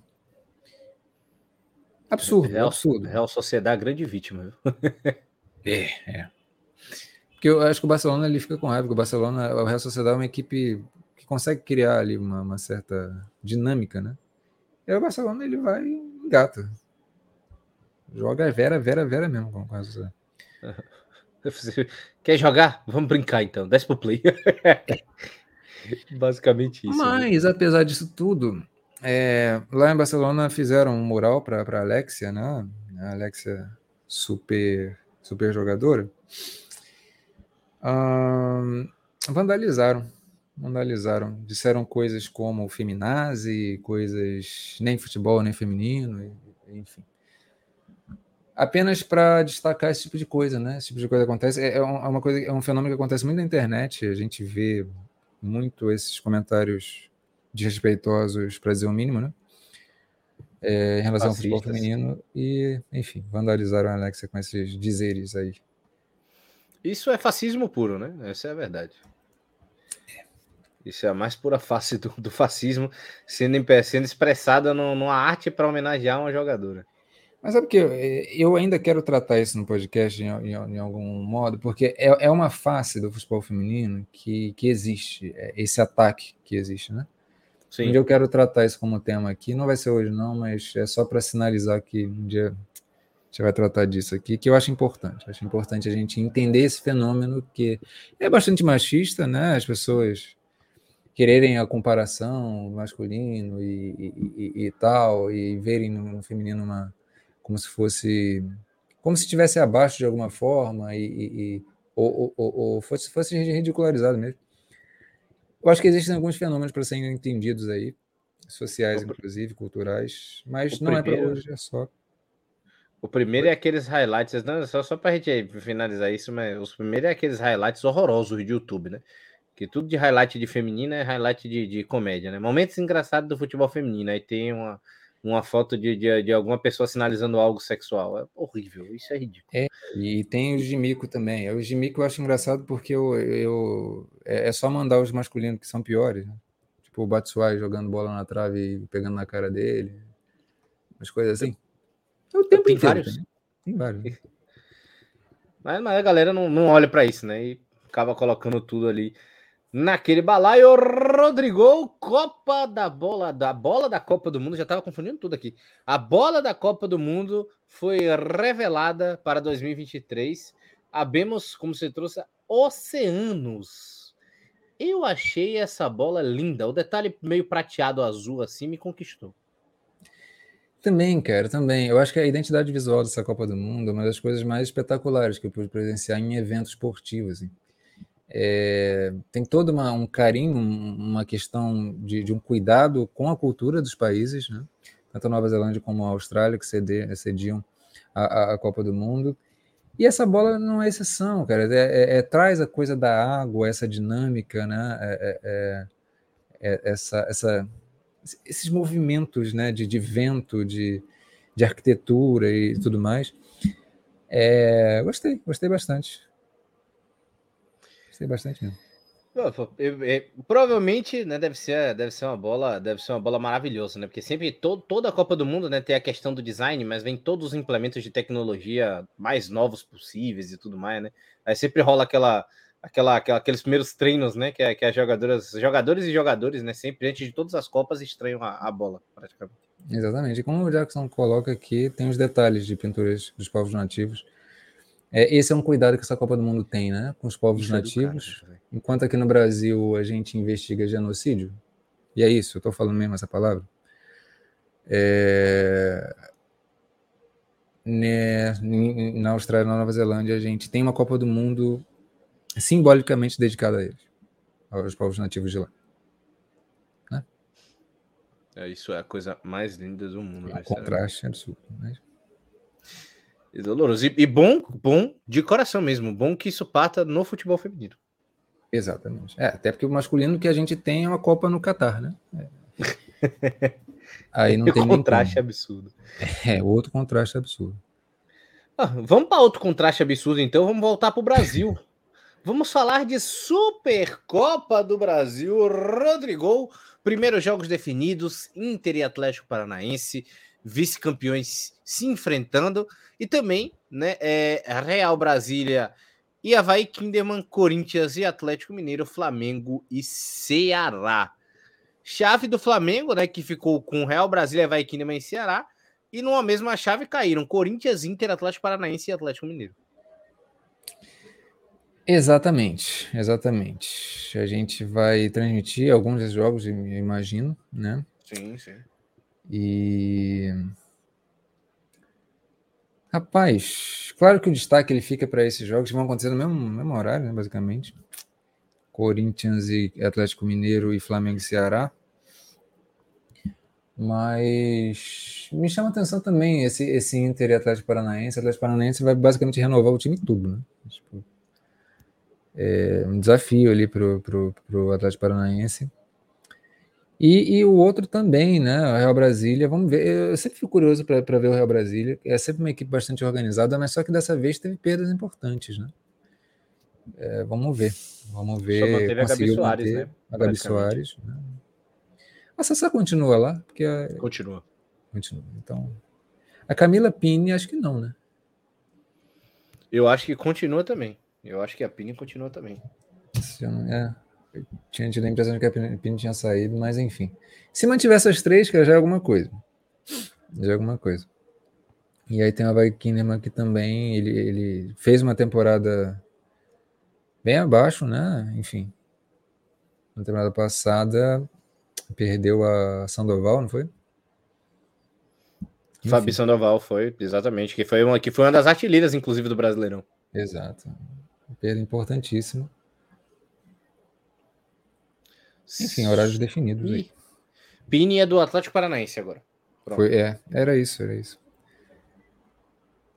Absurdo, Real, absurdo. Real Sociedade, grande vítima. é, é. Porque eu acho que o Barcelona ele fica com raiva, porque o Barcelona, o Real Sociedade é uma equipe que consegue criar ali uma, uma certa dinâmica, né? E aí o Barcelona ele vai engata. Joga Vera, Vera, Vera mesmo com o Real Sociedade. Quer jogar? Vamos brincar então. Desce pro play. Basicamente isso. Né? Mas, né? apesar disso tudo, é, lá em Barcelona fizeram um mural para a Alexia, né? A Alexia super, super jogadora. vandalizaram. Vandalizaram. Disseram coisas como feminazi, coisas nem futebol, nem feminino, enfim apenas para destacar esse tipo de coisa, né? Esse tipo de coisa acontece. É, é, uma coisa, é um fenômeno que acontece muito na internet. A gente vê muito esses comentários desrespeitosos, para dizer o mínimo, né? É, em relação Fascistas. ao futebol feminino e, enfim, vandalizaram a Alexia com esses dizeres aí. Isso é fascismo puro, né? Essa é a verdade. Isso é a mais pura face do, do fascismo sendo, sendo expressada no, numa arte para homenagear uma jogadora. Mas sabe que eu, eh, eu ainda quero tratar isso no podcast em, em, em algum modo, porque é, é, uma face do futebol feminino que, que existe, é esse ataque que existe, né? Sim. Um dia eu quero tratar isso como tema aqui, não vai ser hoje não, mas é só para sinalizar que um dia a gente vai tratar disso aqui, que eu acho importante. Acho importante a gente entender esse fenômeno que é bastante machista, né? As pessoas quererem a comparação masculino e, e, e, e tal, e verem no, no feminino uma como se fosse como se estivesse abaixo de alguma forma e, ou, ou, ou, fosse, fosse ridicularizado mesmo. Eu acho que existem alguns fenômenos para serem entendidos aí, sociais, inclusive, culturais, mas o não primeiro, é para hoje, é só. O primeiro é aqueles highlights, não, só, só para a gente finalizar isso, mas os primeiros é aqueles highlights horrorosos de YouTube, né? Que tudo de highlight de feminina é highlight de, de comédia, né? Momentos engraçados do futebol feminino. Aí tem uma, uma foto de, de, de, alguma pessoa sinalizando algo sexual. É horrível, isso é ridículo. É, e tem o Gimico também. O Gimico eu acho engraçado porque eu, eu, é, é só mandar os masculinos que são piores. Né? Tipo o Batsuai jogando bola na trave e pegando na cara dele. Umas coisas assim. É o tempo tem inteiro, vários. Né? Tem vários. Mas, mas, a galera não, não olha para isso, né? E acaba colocando tudo ali naquele balaio. Rodrigo, Copa da Bola, da bola da Copa do Mundo, já estava confundindo tudo aqui. A bola da Copa do Mundo foi revelada para 2023. Abemos, como você trouxe, oceanos. Eu achei essa bola linda. O detalhe meio prateado azul assim me conquistou. Também, cara, também. Eu acho que a identidade visual dessa Copa do Mundo é uma das coisas mais espetaculares que eu pude presenciar em eventos esportivos. Assim é, tem todo uma, um carinho, uma questão de, de, um cuidado com a cultura dos países, né? tanto a Nova Zelândia como a Austrália, que cediam a, a, Copa do Mundo. E essa bola não é exceção, cara. É, é, é traz a coisa da água, essa dinâmica, né? É, é, essa, essa, esses movimentos né? de, de vento, de, de arquitetura e tudo mais. gostei, gostei bastante. Gostei bastante mesmo. Eu, eu, provavelmente, né, deve ser, deve ser uma bola, deve ser uma bola maravilhosa, né? Porque sempre todo, toda a Copa do Mundo, né, tem a questão do design, mas vem todos os implementos de tecnologia mais novos possíveis e tudo mais, né? Aí sempre rola aquela, aquela, aquela aqueles primeiros treinos, né, que, que as jogadoras, jogadores e jogadores, né, sempre antes de todas as copas estranham a, a bola, praticamente. Exatamente. E como o Jackson coloca aqui, tem os detalhes de pinturas dos povos nativos é, esse é um cuidado que essa Copa do Mundo tem, né? Com os povos isso nativos. É enquanto aqui no Brasil a gente investiga genocídio, e é isso, eu estou falando mesmo essa palavra. É... Né, na Austrália e na Nova Zelândia, a gente tem uma Copa do Mundo simbolicamente dedicada a eles, aos povos nativos de lá. Né? É, isso é a coisa mais linda do mundo. É um contraste absurdo. Né? E doloroso. E, e, bom, bom de coração mesmo. Bom que isso pata no futebol feminino. Exatamente. É, até porque o masculino que a gente tem é uma Copa no Catar, né? É. Aí não tem contraste absurdo. É, outro contraste absurdo. Ah, vamos para outro contraste absurdo, então. Vamos voltar para o Brasil. vamos falar de Supercopa do Brasil. Rodrigo, primeiros jogos definidos: Inter e Atlético Paranaense, vice-campeões se enfrentando. E também, né, é, Real Brasília e Havaí Kinderman, Corinthians e Atlético Mineiro, Flamengo e Ceará. Chave do Flamengo, né, que ficou com Real Brasília, Havaí Kinderman e Ceará. E numa mesma chave caíram Corinthians, Inter, Atlético Paranaense e Atlético Mineiro. Exatamente, exatamente. A gente vai transmitir alguns desses jogos, imagino, né? Sim, sim. E Rapaz, claro que o destaque ele fica para esses jogos que vão acontecer no mesmo, mesmo horário, né, basicamente. Corinthians e Atlético Mineiro e Flamengo e Ceará. Mas me chama atenção também esse, esse Inter e Atlético Paranaense. Atlético Paranaense vai basicamente renovar o time tudo, né? Tipo, é um desafio ali para o Atlético Paranaense. E, e, o outro também, né? O Real Brasília, vamos ver. Eu sempre fico curioso para ver o Real Brasília. É sempre uma equipe bastante organizada, mas só que dessa vez teve perdas importantes, né? É, vamos ver. Vamos ver. Só manteve a Gabi Soares, né? A Gabi Soares. Né? A Sassá continua lá? Porque a... Continua. Continua. Então. A Camila Pini, acho que não, né? Eu acho que continua também. Eu acho que a Pini continua também. É. Eu tinha tido a impressão de que a Pini tinha saído, mas enfim. Se mantiver essas três, que já é alguma coisa. Já é alguma coisa. E aí tem o Havaí que também ele, ele fez uma temporada bem abaixo, né? Enfim. Na temporada passada perdeu a Sandoval, não foi? Enfim. Fabi Sandoval foi, exatamente, que foi uma que foi uma das artilheiras inclusive do Brasileirão. Exato. Perda importantíssima. Enfim, horários definidos aí. Pini é do Atlético Paranaense agora. Foi, é, era isso, era isso.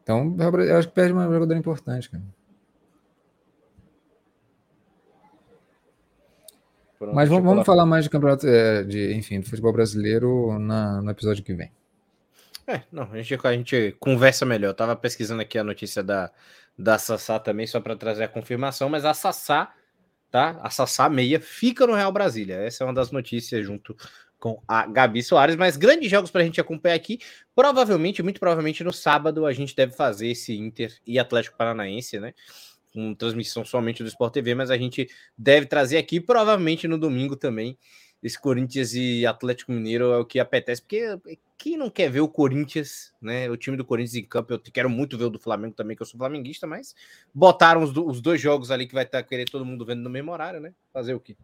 Então, eu acho que perde uma jogadora importante, cara. Pronto, Mas vamos, vamos falar mais de campeonato, é, de, enfim, do futebol brasileiro na, no episódio que vem. É, não, a gente, a gente conversa melhor. Eu tava pesquisando aqui a notícia da, da Sassá também, só para trazer a confirmação, mas a Sassá tá? A Sassá Meia fica no Real Brasília. Essa é uma das notícias junto com a Gabi Soares, mas grandes jogos para a gente acompanhar aqui. Provavelmente, muito provavelmente no sábado a gente deve fazer esse Inter e Atlético Paranaense, né? Com transmissão somente do Sport TV, mas a gente deve trazer aqui, provavelmente no domingo também, esse Corinthians e Atlético Mineiro é o que apetece, porque quem não quer ver o Corinthians, né? O time do Corinthians em campo, eu quero muito ver o do Flamengo também, que eu sou flamenguista, mas botaram os, os dois jogos ali que vai estar tá, querer todo mundo vendo no mesmo horário, né? Fazer o quê?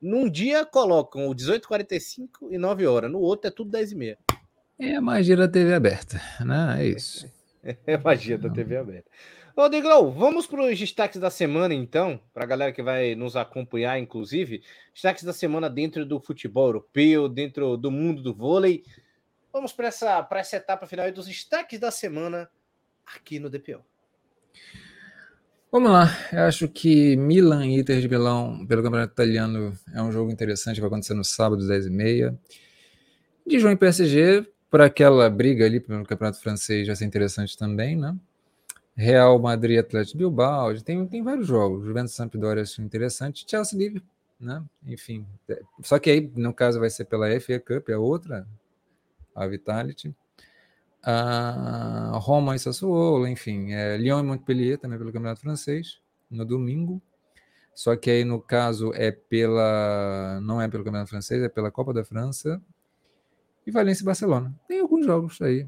Num dia colocam o 18h45 e 9 horas, no outro é tudo 10 e meia. É a magia da TV aberta, né? É isso. É a magia da TV aberta. Rodrigo, vamos para os destaques da semana, então, para a galera que vai nos acompanhar, inclusive. Destaques da semana dentro do futebol europeu, dentro do mundo do vôlei. Vamos para essa, essa etapa final dos destaques da semana aqui no DPO. Vamos lá, eu acho que Milan e Inter de Milão, pelo Campeonato Italiano, é um jogo interessante, vai acontecer no sábado, 10h30. Dijon e PSG, para aquela briga ali pelo Campeonato Francês, vai ser interessante também, né? Real Madrid, Atlético Bilbao, tem, tem vários jogos. Juventus Sampdoria acho interessante. Chelsea Liverpool, né? Enfim. É, só que aí, no caso, vai ser pela FA Cup, é outra, a Vitality. Roma e Sassuolo, enfim. É, Lyon e Montpellier também pelo Campeonato Francês, no domingo. Só que aí, no caso, é pela. Não é pelo Campeonato Francês, é pela Copa da França. E Valência e Barcelona. Tem alguns jogos aí.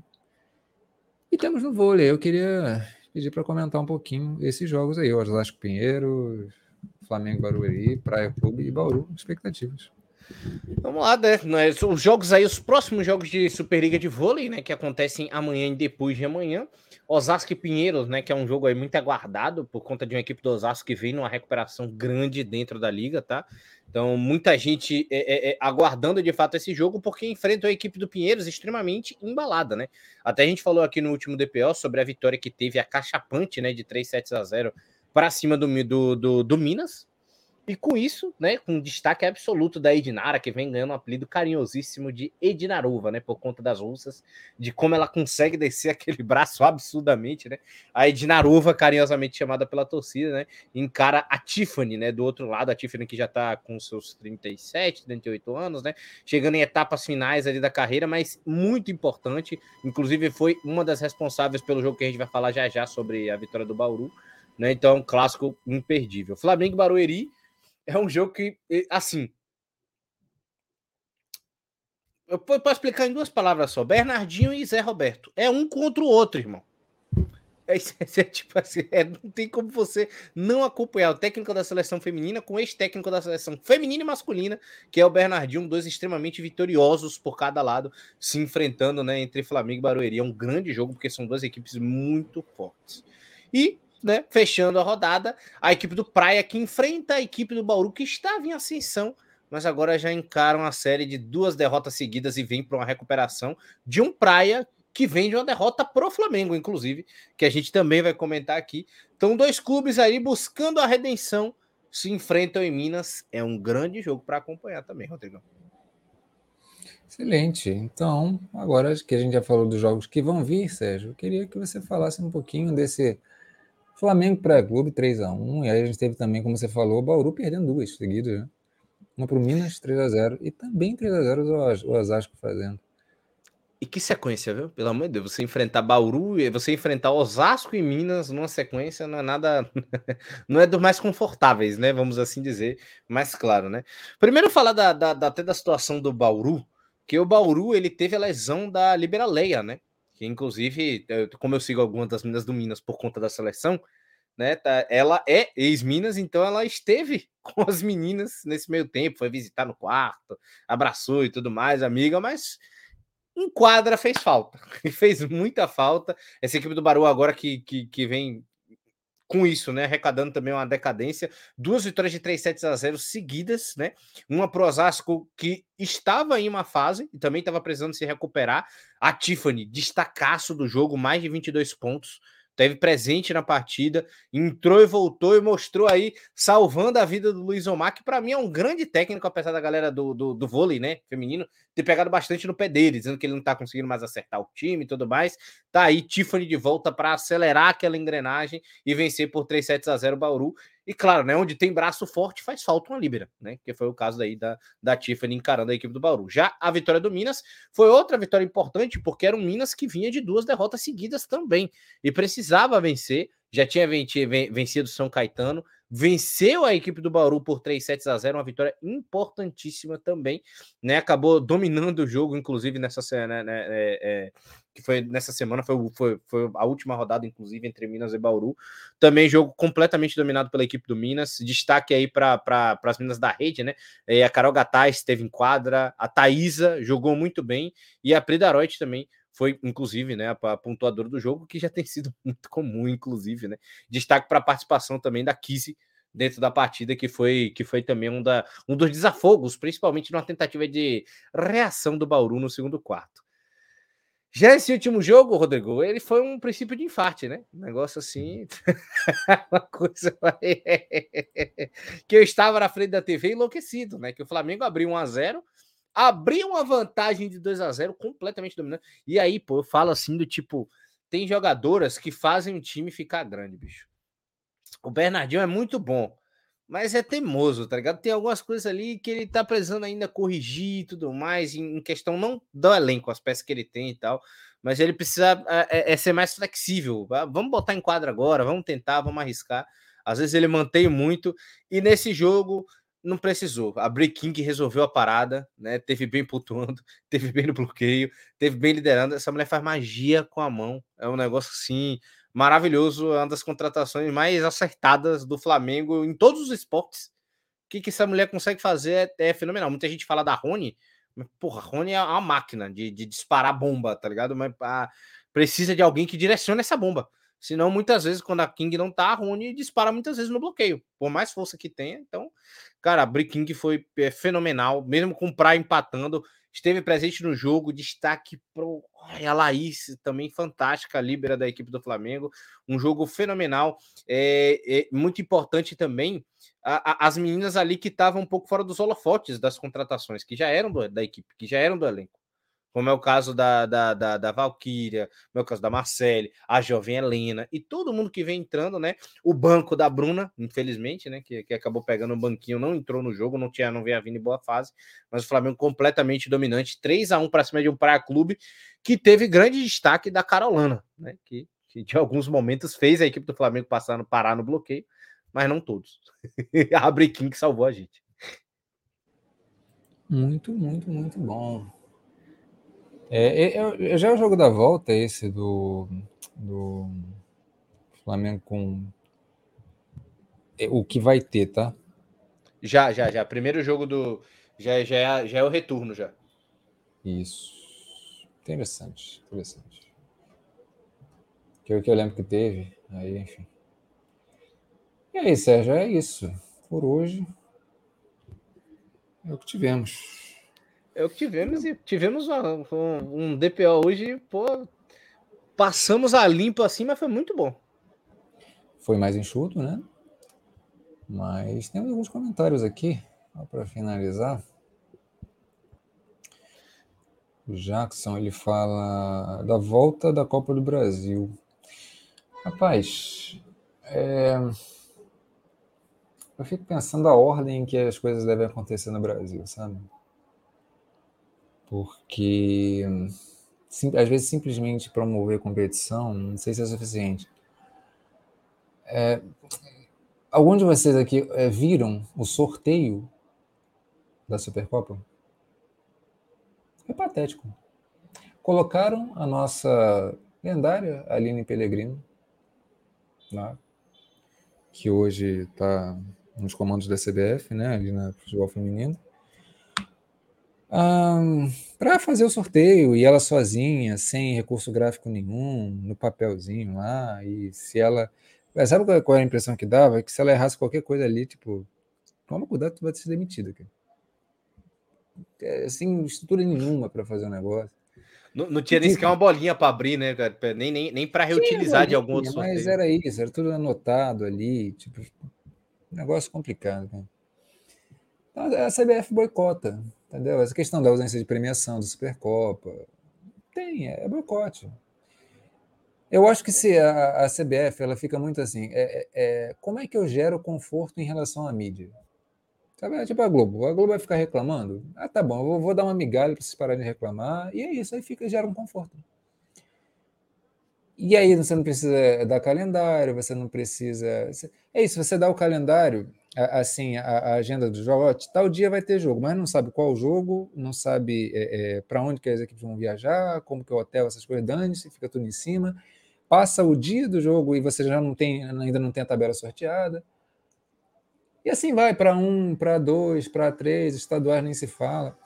E temos no vôlei. Eu queria pedir para comentar um pouquinho esses jogos aí. Osasco Pinheiro, Flamengo Barueri, Praia Clube e Bauru. Expectativas. Vamos lá, né? Os jogos aí, os próximos jogos de Superliga de vôlei, né? Que acontecem amanhã e depois de amanhã. Osasco e Pinheiros, né? Que é um jogo aí muito aguardado por conta de uma equipe do Osasco que vem numa recuperação grande dentro da liga, tá? Então, muita gente é, é, é, aguardando de fato esse jogo, porque enfrenta a equipe do Pinheiros extremamente embalada, né? Até a gente falou aqui no último DPO sobre a vitória que teve a Cachapante, né? De 3 sets a 0 para cima do, do, do, do Minas, E com isso, né, com destaque absoluto da Edinara, que vem ganhando um apelido carinhosíssimo de Edinarova, né, por conta das russas, de como ela consegue descer aquele braço absurdamente, né? A Edinarova, carinhosamente chamada pela torcida, né, encara a Tiffany, né, do outro lado, a Tiffany que já tá com seus 37, 38 anos, né, chegando em etapas finais ali da carreira, mas muito importante, inclusive foi uma das responsáveis pelo jogo que a gente vai falar já já sobre a vitória do Bauru, né? Então, clássico imperdível. Flamengo Barueri é um jogo que, assim. Eu posso explicar em duas palavras só: Bernardinho e Zé Roberto. É um contra o outro, irmão. É, é, é tipo assim, é, não tem como você não acompanhar o técnico da seleção feminina com o ex-técnico da seleção feminina e masculina, que é o Bernardinho, dois extremamente vitoriosos por cada lado, se enfrentando né, entre Flamengo e Barueri. É um grande jogo, porque são duas equipes muito fortes. E né, fechando a rodada, a equipe do Praia que enfrenta a equipe do Bauru, que estava em ascensão, mas agora já encaram uma série de duas derrotas seguidas e vem para uma recuperação de um Praia que vem de uma derrota pro Flamengo, inclusive, que a gente também vai comentar aqui. Então, dois clubes aí buscando a redenção se enfrentam em Minas. É um grande jogo para acompanhar também, Rodrigo. Excelente. Então, agora que a gente já falou dos jogos que vão vir, Sérgio, eu queria que você falasse um pouquinho desse Flamengo para Clube 3 a 1 e aí a gente teve também, como você falou, o Bauru perdendo duas seguidas, né? Uma para o Minas 3 a 0 e também 3 a 0 o Osasco fazendo. E que sequência, viu? Pelo amor de Deus, você enfrentar Bauru e você enfrentar Osasco e Minas numa sequência não é nada. não é dos mais confortáveis, né? Vamos assim dizer. Mas claro, né? Primeiro falar da, da, da, até da situação do Bauru, que o Bauru ele teve a lesão da Liberaleia, né? Que inclusive, como eu sigo algumas das meninas do Minas por conta da seleção, né? Tá, ela é ex-Minas, então ela esteve com as meninas nesse meio tempo, foi visitar no quarto, abraçou e tudo mais, amiga, mas em quadra fez falta, fez muita falta. Essa equipe do Baru agora que, que, que vem com isso, né? Arrecadando também uma decadência. Duas vitórias de 3 sets a 0 seguidas, né? Uma pro Osasco que estava em uma fase e também estava precisando se recuperar. A Tiffany, destacaço do jogo, mais de 22 pontos teve presente na partida, entrou e voltou e mostrou aí, salvando a vida do Luiz Omar, que para mim é um grande técnico, apesar da galera do, do, do, vôlei, né, feminino, ter pegado bastante no pé dele, dizendo que ele não tá conseguindo mais acertar o time e tudo mais. Tá aí Tiffany de volta para acelerar aquela engrenagem e vencer por 3 sets a 0 Bauru. E claro, né, onde tem braço forte faz falta uma líbera, né? Que foi o caso daí da, da Tiffany encarando a equipe do Bauru. Já a vitória do Minas foi outra vitória importante, porque era um Minas que vinha de duas derrotas seguidas também e precisava vencer. Já tinha vencido São Caetano, venceu a equipe do Bauru por 3 sets a 0, uma vitória importantíssima também, né? Acabou dominando o jogo, inclusive nessa né, né, é, é, que foi nessa semana, foi, foi, foi a última rodada, inclusive, entre Minas e Bauru. Também jogo completamente dominado pela equipe do Minas. Destaque aí para pra, as Minas da rede, né? E a Carol Gataz esteve em quadra, a Thaisa jogou muito bem, e a Pridaroit também foi, inclusive, né, a, pontuadora do jogo, que já tem sido muito comum, inclusive, né? Destaque para a participação também da Kizzy dentro da partida, que foi, que foi também um, da, um dos desafogos, principalmente numa tentativa de reação do Bauru no segundo quarto. Já esse último jogo, Rodrigo, ele foi um princípio de infarte, né? Um negócio assim. uma coisa. que eu estava na frente da TV enlouquecido, né? Que o Flamengo abriu 1 a 0 abriu uma vantagem de 2 a 0 completamente dominante. E aí, pô, eu falo assim do tipo. Tem jogadoras que fazem o time ficar grande, bicho. O Bernardinho é muito bom mas é teimoso, tá ligado? Tem algumas coisas ali que ele tá precisando ainda corrigir e tudo mais, em, questão não do elenco, as peças que ele tem e tal, mas ele precisa é, é ser mais flexível. Vamos botar em quadra agora, vamos tentar, vamos arriscar. Às vezes ele mantém muito, e nesse jogo não precisou. A Break King resolveu a parada, né? Teve bem pontuando, teve bem no bloqueio, teve bem liderando. Essa mulher faz magia com a mão. É um negócio assim maravilhoso, é uma das contratações mais acertadas do Flamengo em todos os esportes. O que, que essa mulher consegue fazer é, é fenomenal. Muita gente fala da Rony, mas, porra, Rony é uma máquina de, de disparar bomba, tá ligado? Mas a, precisa de alguém que direcione essa bomba. Senão, muitas vezes, quando a King não tá, a Rony dispara muitas vezes no bloqueio. Por mais força que tenha. Então, cara, a Brick King foi é, fenomenal. Mesmo com o Praia empatando, esteve presente no jogo. Destaque para a Laís, também fantástica, líbera da equipe do Flamengo. Um jogo fenomenal. É, é muito importante também a, a, as meninas ali que estavam um pouco fora dos holofotes das contratações, que já eram do, da equipe, que já eram do elenco como é o caso da, da, da, da Valkyria, como é o caso da Marcele, a jovem Helena e todo mundo que vem entrando, né? O banco da Bruna, infelizmente, né? Que, que acabou pegando o um banquinho, não entrou no jogo, não tinha, não veio a vindo em boa fase, mas o Flamengo completamente dominante, 3 a 1 para cima de um Praia Clube, que teve grande destaque da Carolana, né? Que, que de alguns momentos fez a equipe do Flamengo passar no parar no bloqueio, mas não todos. a Brequim que salvou a gente. Muito, muito, muito bom. É, é, é, já é o jogo da volta esse do, do Flamengo com é, o que vai ter, tá? Já, já, já. Primeiro jogo do. Já, já, é, já é o retorno já. Isso. Interessante, interessante. Que é o que eu lembro que teve. Aí, enfim. E aí, Sérgio, é isso. Por hoje. É o que tivemos. É o que tivemos e tivemos um, um DPO hoje, pô, passamos a limpo assim, mas foi muito bom. Foi mais enxuto, né? Mas temos alguns comentários aqui, para finalizar. O Jackson, ele fala da volta da Copa do Brasil. Rapaz, é... eu fico pensando a ordem em que as coisas devem acontecer no Brasil, sabe? Porque às vezes simplesmente promover competição, não sei se é suficiente. É, alguns de vocês aqui é, viram o sorteio da Supercopa? É patético. Colocaram a nossa lendária Aline Pellegrino, lá, que hoje está nos comandos da CBF, né, ali na futebol feminino um, para fazer o sorteio e ela sozinha, sem recurso gráfico nenhum, no papelzinho lá, e se ela. Sabe qual, qual é a impressão que dava? Que se ela errasse qualquer coisa ali, tipo, toma cuidado, tu vai ser demitida. Cara. É, sem estrutura nenhuma para fazer o um negócio. Não, não tinha nem sequer uma bolinha para abrir, né, cara? Nem, nem, nem para reutilizar bolinha, de algum outro sorteio. Mas era isso, era tudo anotado ali, tipo, negócio complicado, cara. Então, a CBF boicota. Entendeu? Essa questão da ausência de premiação do Supercopa. Tem, é, é boicote. Eu acho que se a, a, CBF ela fica muito assim, é, é, é, como é que eu gero conforto em relação à mídia? Sabe? É tipo a Globo. A Globo vai ficar reclamando? Ah, tá bom, eu vou, vou dar uma migalha para vocês pararem de reclamar, e é isso, aí fica, gera um conforto. E aí você não precisa dar calendário, você não precisa. É isso, você dá o calendário, assim, a, agenda do jogo, ó, tal dia vai ter jogo, mas não sabe qual jogo, não sabe é, é, para onde que as equipes vão viajar, como que é o hotel, essas coisas, dane-se, fica tudo em cima. Passa o dia do jogo e você já não tem, ainda não tem a tabela sorteada. E assim vai, para um, para dois, para três, estaduais nem se fala.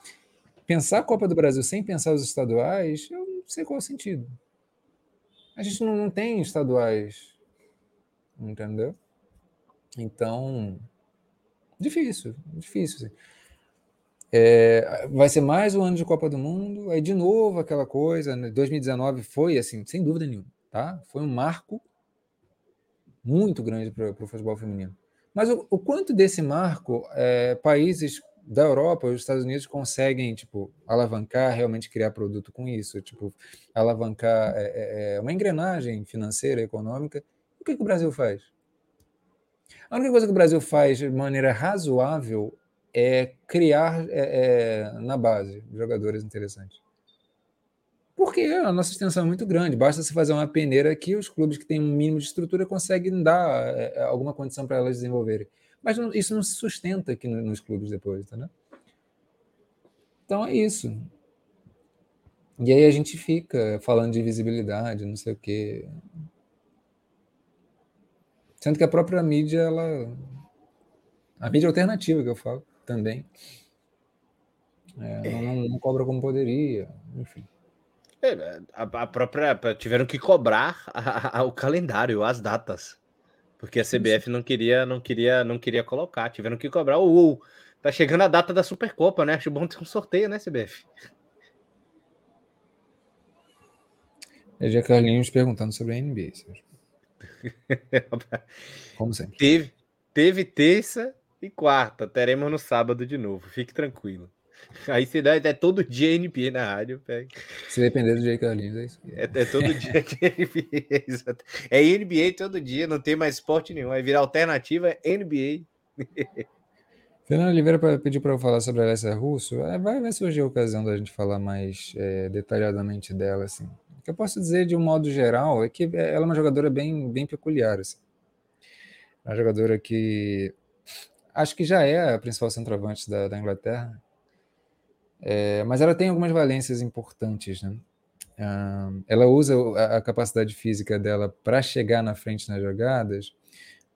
Pensar a Copa do Brasil sem pensar os estaduais, eu não sei qual é o sentido. A gente não, não tem estaduais, entendeu? Então, difícil, difícil. Assim. É, vai ser mais um ano de Copa do Mundo, aí de novo aquela coisa. Né? 2019 foi, assim, sem dúvida nenhuma, tá? Foi um marco muito grande para o futebol feminino. Mas o, o, quanto desse marco é, países da Europa, os Estados Unidos conseguem tipo alavancar, realmente criar produto com isso, tipo alavancar é, é, é, uma engrenagem financeira, econômica. O que, que o Brasil faz? A única coisa que o Brasil faz de maneira razoável é criar é, é, na base jogadores interessantes. Porque a nossa extensão é muito grande, basta se fazer uma peneira que os clubes que têm um mínimo de estrutura conseguem dar é, alguma condição para elas desenvolverem. Mas não, isso não se sustenta aqui no, nos clubes depois, entendeu? Então é isso. E aí a gente fica falando de visibilidade, não sei o quê. Sendo que a própria mídia, ela. A mídia alternativa, que eu falo também. É, é. Não, não, cobra como poderia, enfim. É, a, a, própria. Tiveram que cobrar a, a, o calendário, as datas. Porque a CBF não queria, não queria, não queria colocar. Tiveram que cobrar. o tá chegando a data da Supercopa, né? Acho bom ter um sorteio, né, CBF? É já Carlinhos perguntando sobre a NBA. Sérgio. Como sempre. Teve, teve terça e quarta. Teremos no sábado de novo. Fique tranquilo. Aí se dá, é todo dia NBA na rádio. Pega. Se depender do Jay Carlinhos, é isso. É, é todo dia NBA. É NBA todo dia, não tem mais esporte nenhum. Vai virar alternativa é NBA. Fernando Oliveira pediu para eu falar sobre a Alessia Russo. É, vai, vai surgir a ocasião da gente falar mais é, detalhadamente dela. Assim. O que eu posso dizer de um modo geral é que ela é uma jogadora bem, bem peculiar. Assim. Uma jogadora que acho que já é a principal centroavante da, da Inglaterra é, mas ela tem algumas valências importantes, né? Uh, ela usa a, a, capacidade física dela para chegar na frente nas jogadas,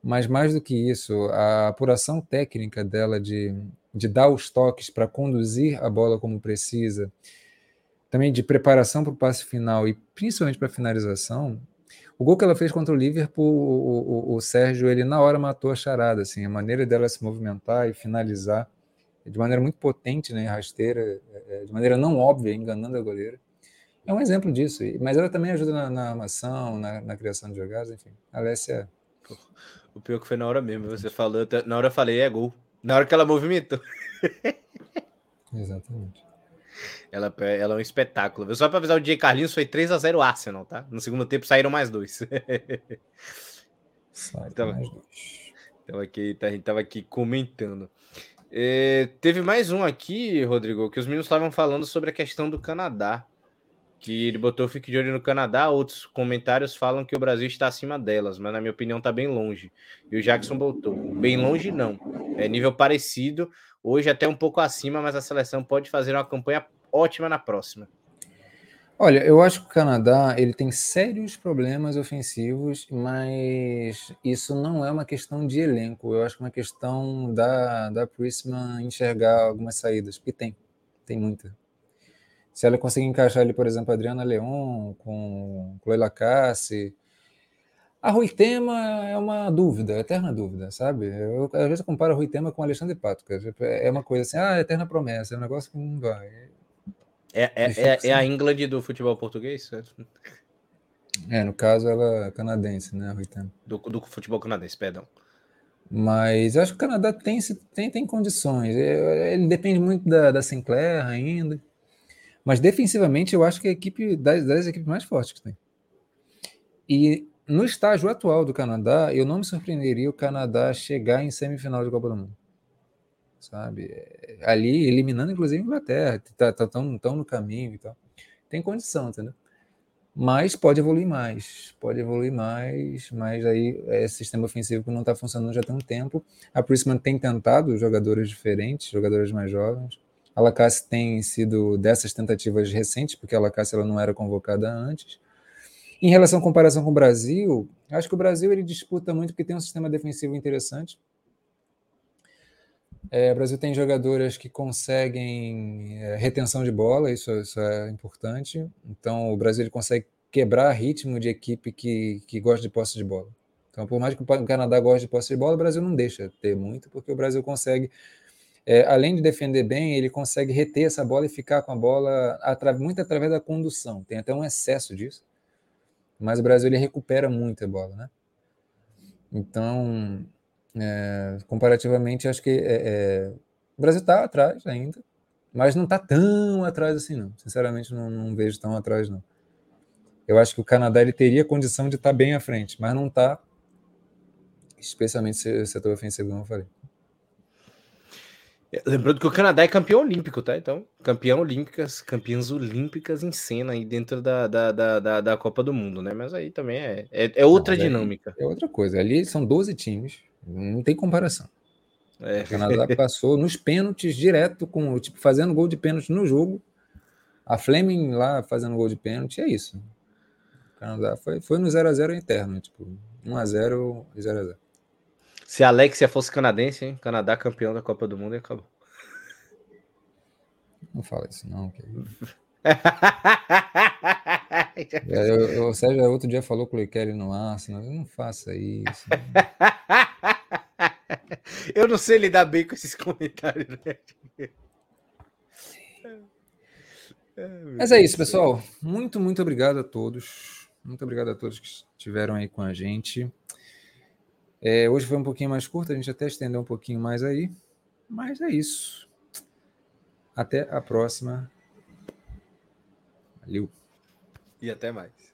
mas mais do que isso, a apuração técnica dela de, de dar os toques para conduzir a bola como precisa, também de preparação para o passe final e principalmente para a finalização. O gol que ela fez contra o Liverpool, o, o, o Sérgio, ele na hora matou a charada, assim, a maneira dela se movimentar e finalizar de maneira muito potente, né, rasteira, é, é, de maneira não óbvia, enganando a goleira. É um exemplo disso. Mas ela também ajuda na, na armação, na, na, criação de jogadas, enfim. A Alessia. O pior que foi na hora mesmo. Você falou, na hora eu falei, é gol. Na hora que ela movimentou. Exatamente. Ela, ela é um espetáculo. Só para avisar o dia Carlinhos foi 3 a 0 Arsenal, tá? No segundo tempo saíram mais dois. Então, mais dois. Então aqui, a gente tava aqui comentando. É, teve mais um aqui, Rodrigo, que os meninos estavam falando sobre a questão do Canadá. Que ele botou fique de olho no Canadá. Outros comentários falam que o Brasil está acima delas, mas na minha opinião está bem longe. E o Jackson botou: bem longe não. É nível parecido, hoje até um pouco acima, mas a seleção pode fazer uma campanha ótima na próxima. Olha, eu acho que o Canadá ele tem sérios problemas ofensivos, mas isso não é uma questão de elenco. Eu acho que é uma questão da, da Prisma enxergar algumas saídas, porque tem, tem muita. Se ela conseguir encaixar ali, por exemplo, a Adriana Leon com Chloe Cassi, a Rui Tema é uma dúvida, eterna dúvida, sabe? Eu, às vezes eu comparo a Rui Tema com Alexandre Pato, é uma coisa assim, ah, eterna promessa, é um negócio que não vai. É, é, é, é, a England do futebol português? É, no caso ela é canadense, né, Ruitano? Do, do futebol canadense, perdão. Mas eu acho que o Canadá tem, tem, tem condições. É, ele depende muito da, da Sinclair ainda. Mas defensivamente eu acho que é a equipe das, das equipes mais fortes que tem. E no estágio atual do Canadá, eu não me surpreenderia o Canadá chegar em semifinal de Copa do Mundo sabe? Ali eliminando inclusive a Inglaterra, tá, tá tão, tão no caminho e tal. Tem condição, entendeu? Mas pode evoluir mais, pode evoluir mais, mas aí é sistema ofensivo que não está funcionando já tem um tempo. A Prisman tem tentado jogadores diferentes, jogadores mais jovens. A Lacasse tem sido dessas tentativas recentes, porque a Lacasse ela não era convocada antes. Em relação à comparação com o Brasil, acho que o Brasil ele disputa muito porque tem um sistema defensivo interessante. É, o Brasil tem jogadoras que conseguem é, retenção de bola, isso, isso, é importante. Então, o Brasil consegue quebrar ritmo de equipe que, que gosta de posse de bola. Então, por mais que o Canadá goste de posse de bola, o Brasil não deixa ter muito, porque o Brasil consegue, é, além de defender bem, ele consegue reter essa bola e ficar com a bola atra muito através da condução. Tem até um excesso disso. Mas o Brasil ele recupera muito a bola, né? Então, é, comparativamente, acho que é, é, o Brasil está atrás ainda, mas não está tão atrás assim, não. Sinceramente, não, não, vejo tão atrás, não. Eu acho que o Canadá ele teria condição de estar tá bem à frente, mas não está, especialmente se setor ofensivo, como eu falei. É, lembrando que o Canadá é campeão olímpico, tá? Então, campeão olímpicas, campeãs olímpicas em cena aí dentro da, da, da, da, Copa do Mundo, né? Mas aí também é, é, é outra não, dinâmica. É, é outra coisa. Ali são 12 times, não tem comparação. É. O Canadá passou nos pênaltis direto, com tipo, fazendo gol de pênalti no jogo. A Fleming lá fazendo gol de pênalti, é isso. O Canadá foi, foi no 0x0 interno, tipo, 1x0 e 0x0. Se a Alexia fosse canadense, hein? Canadá campeão da Copa do Mundo e acabou. Não fala isso, não. Okay. é, eu, eu, o Sérgio outro dia falou que o Kelly no Arsenal. Não faça isso. Eu não sei lidar bem com esses comentários, né? Mas é isso, pessoal. Muito, muito obrigado a todos. Muito obrigado a todos que estiveram aí com a gente. É, hoje foi um pouquinho mais curto, a gente até estendeu um pouquinho mais aí. Mas é isso. Até a próxima. Valeu. E até mais.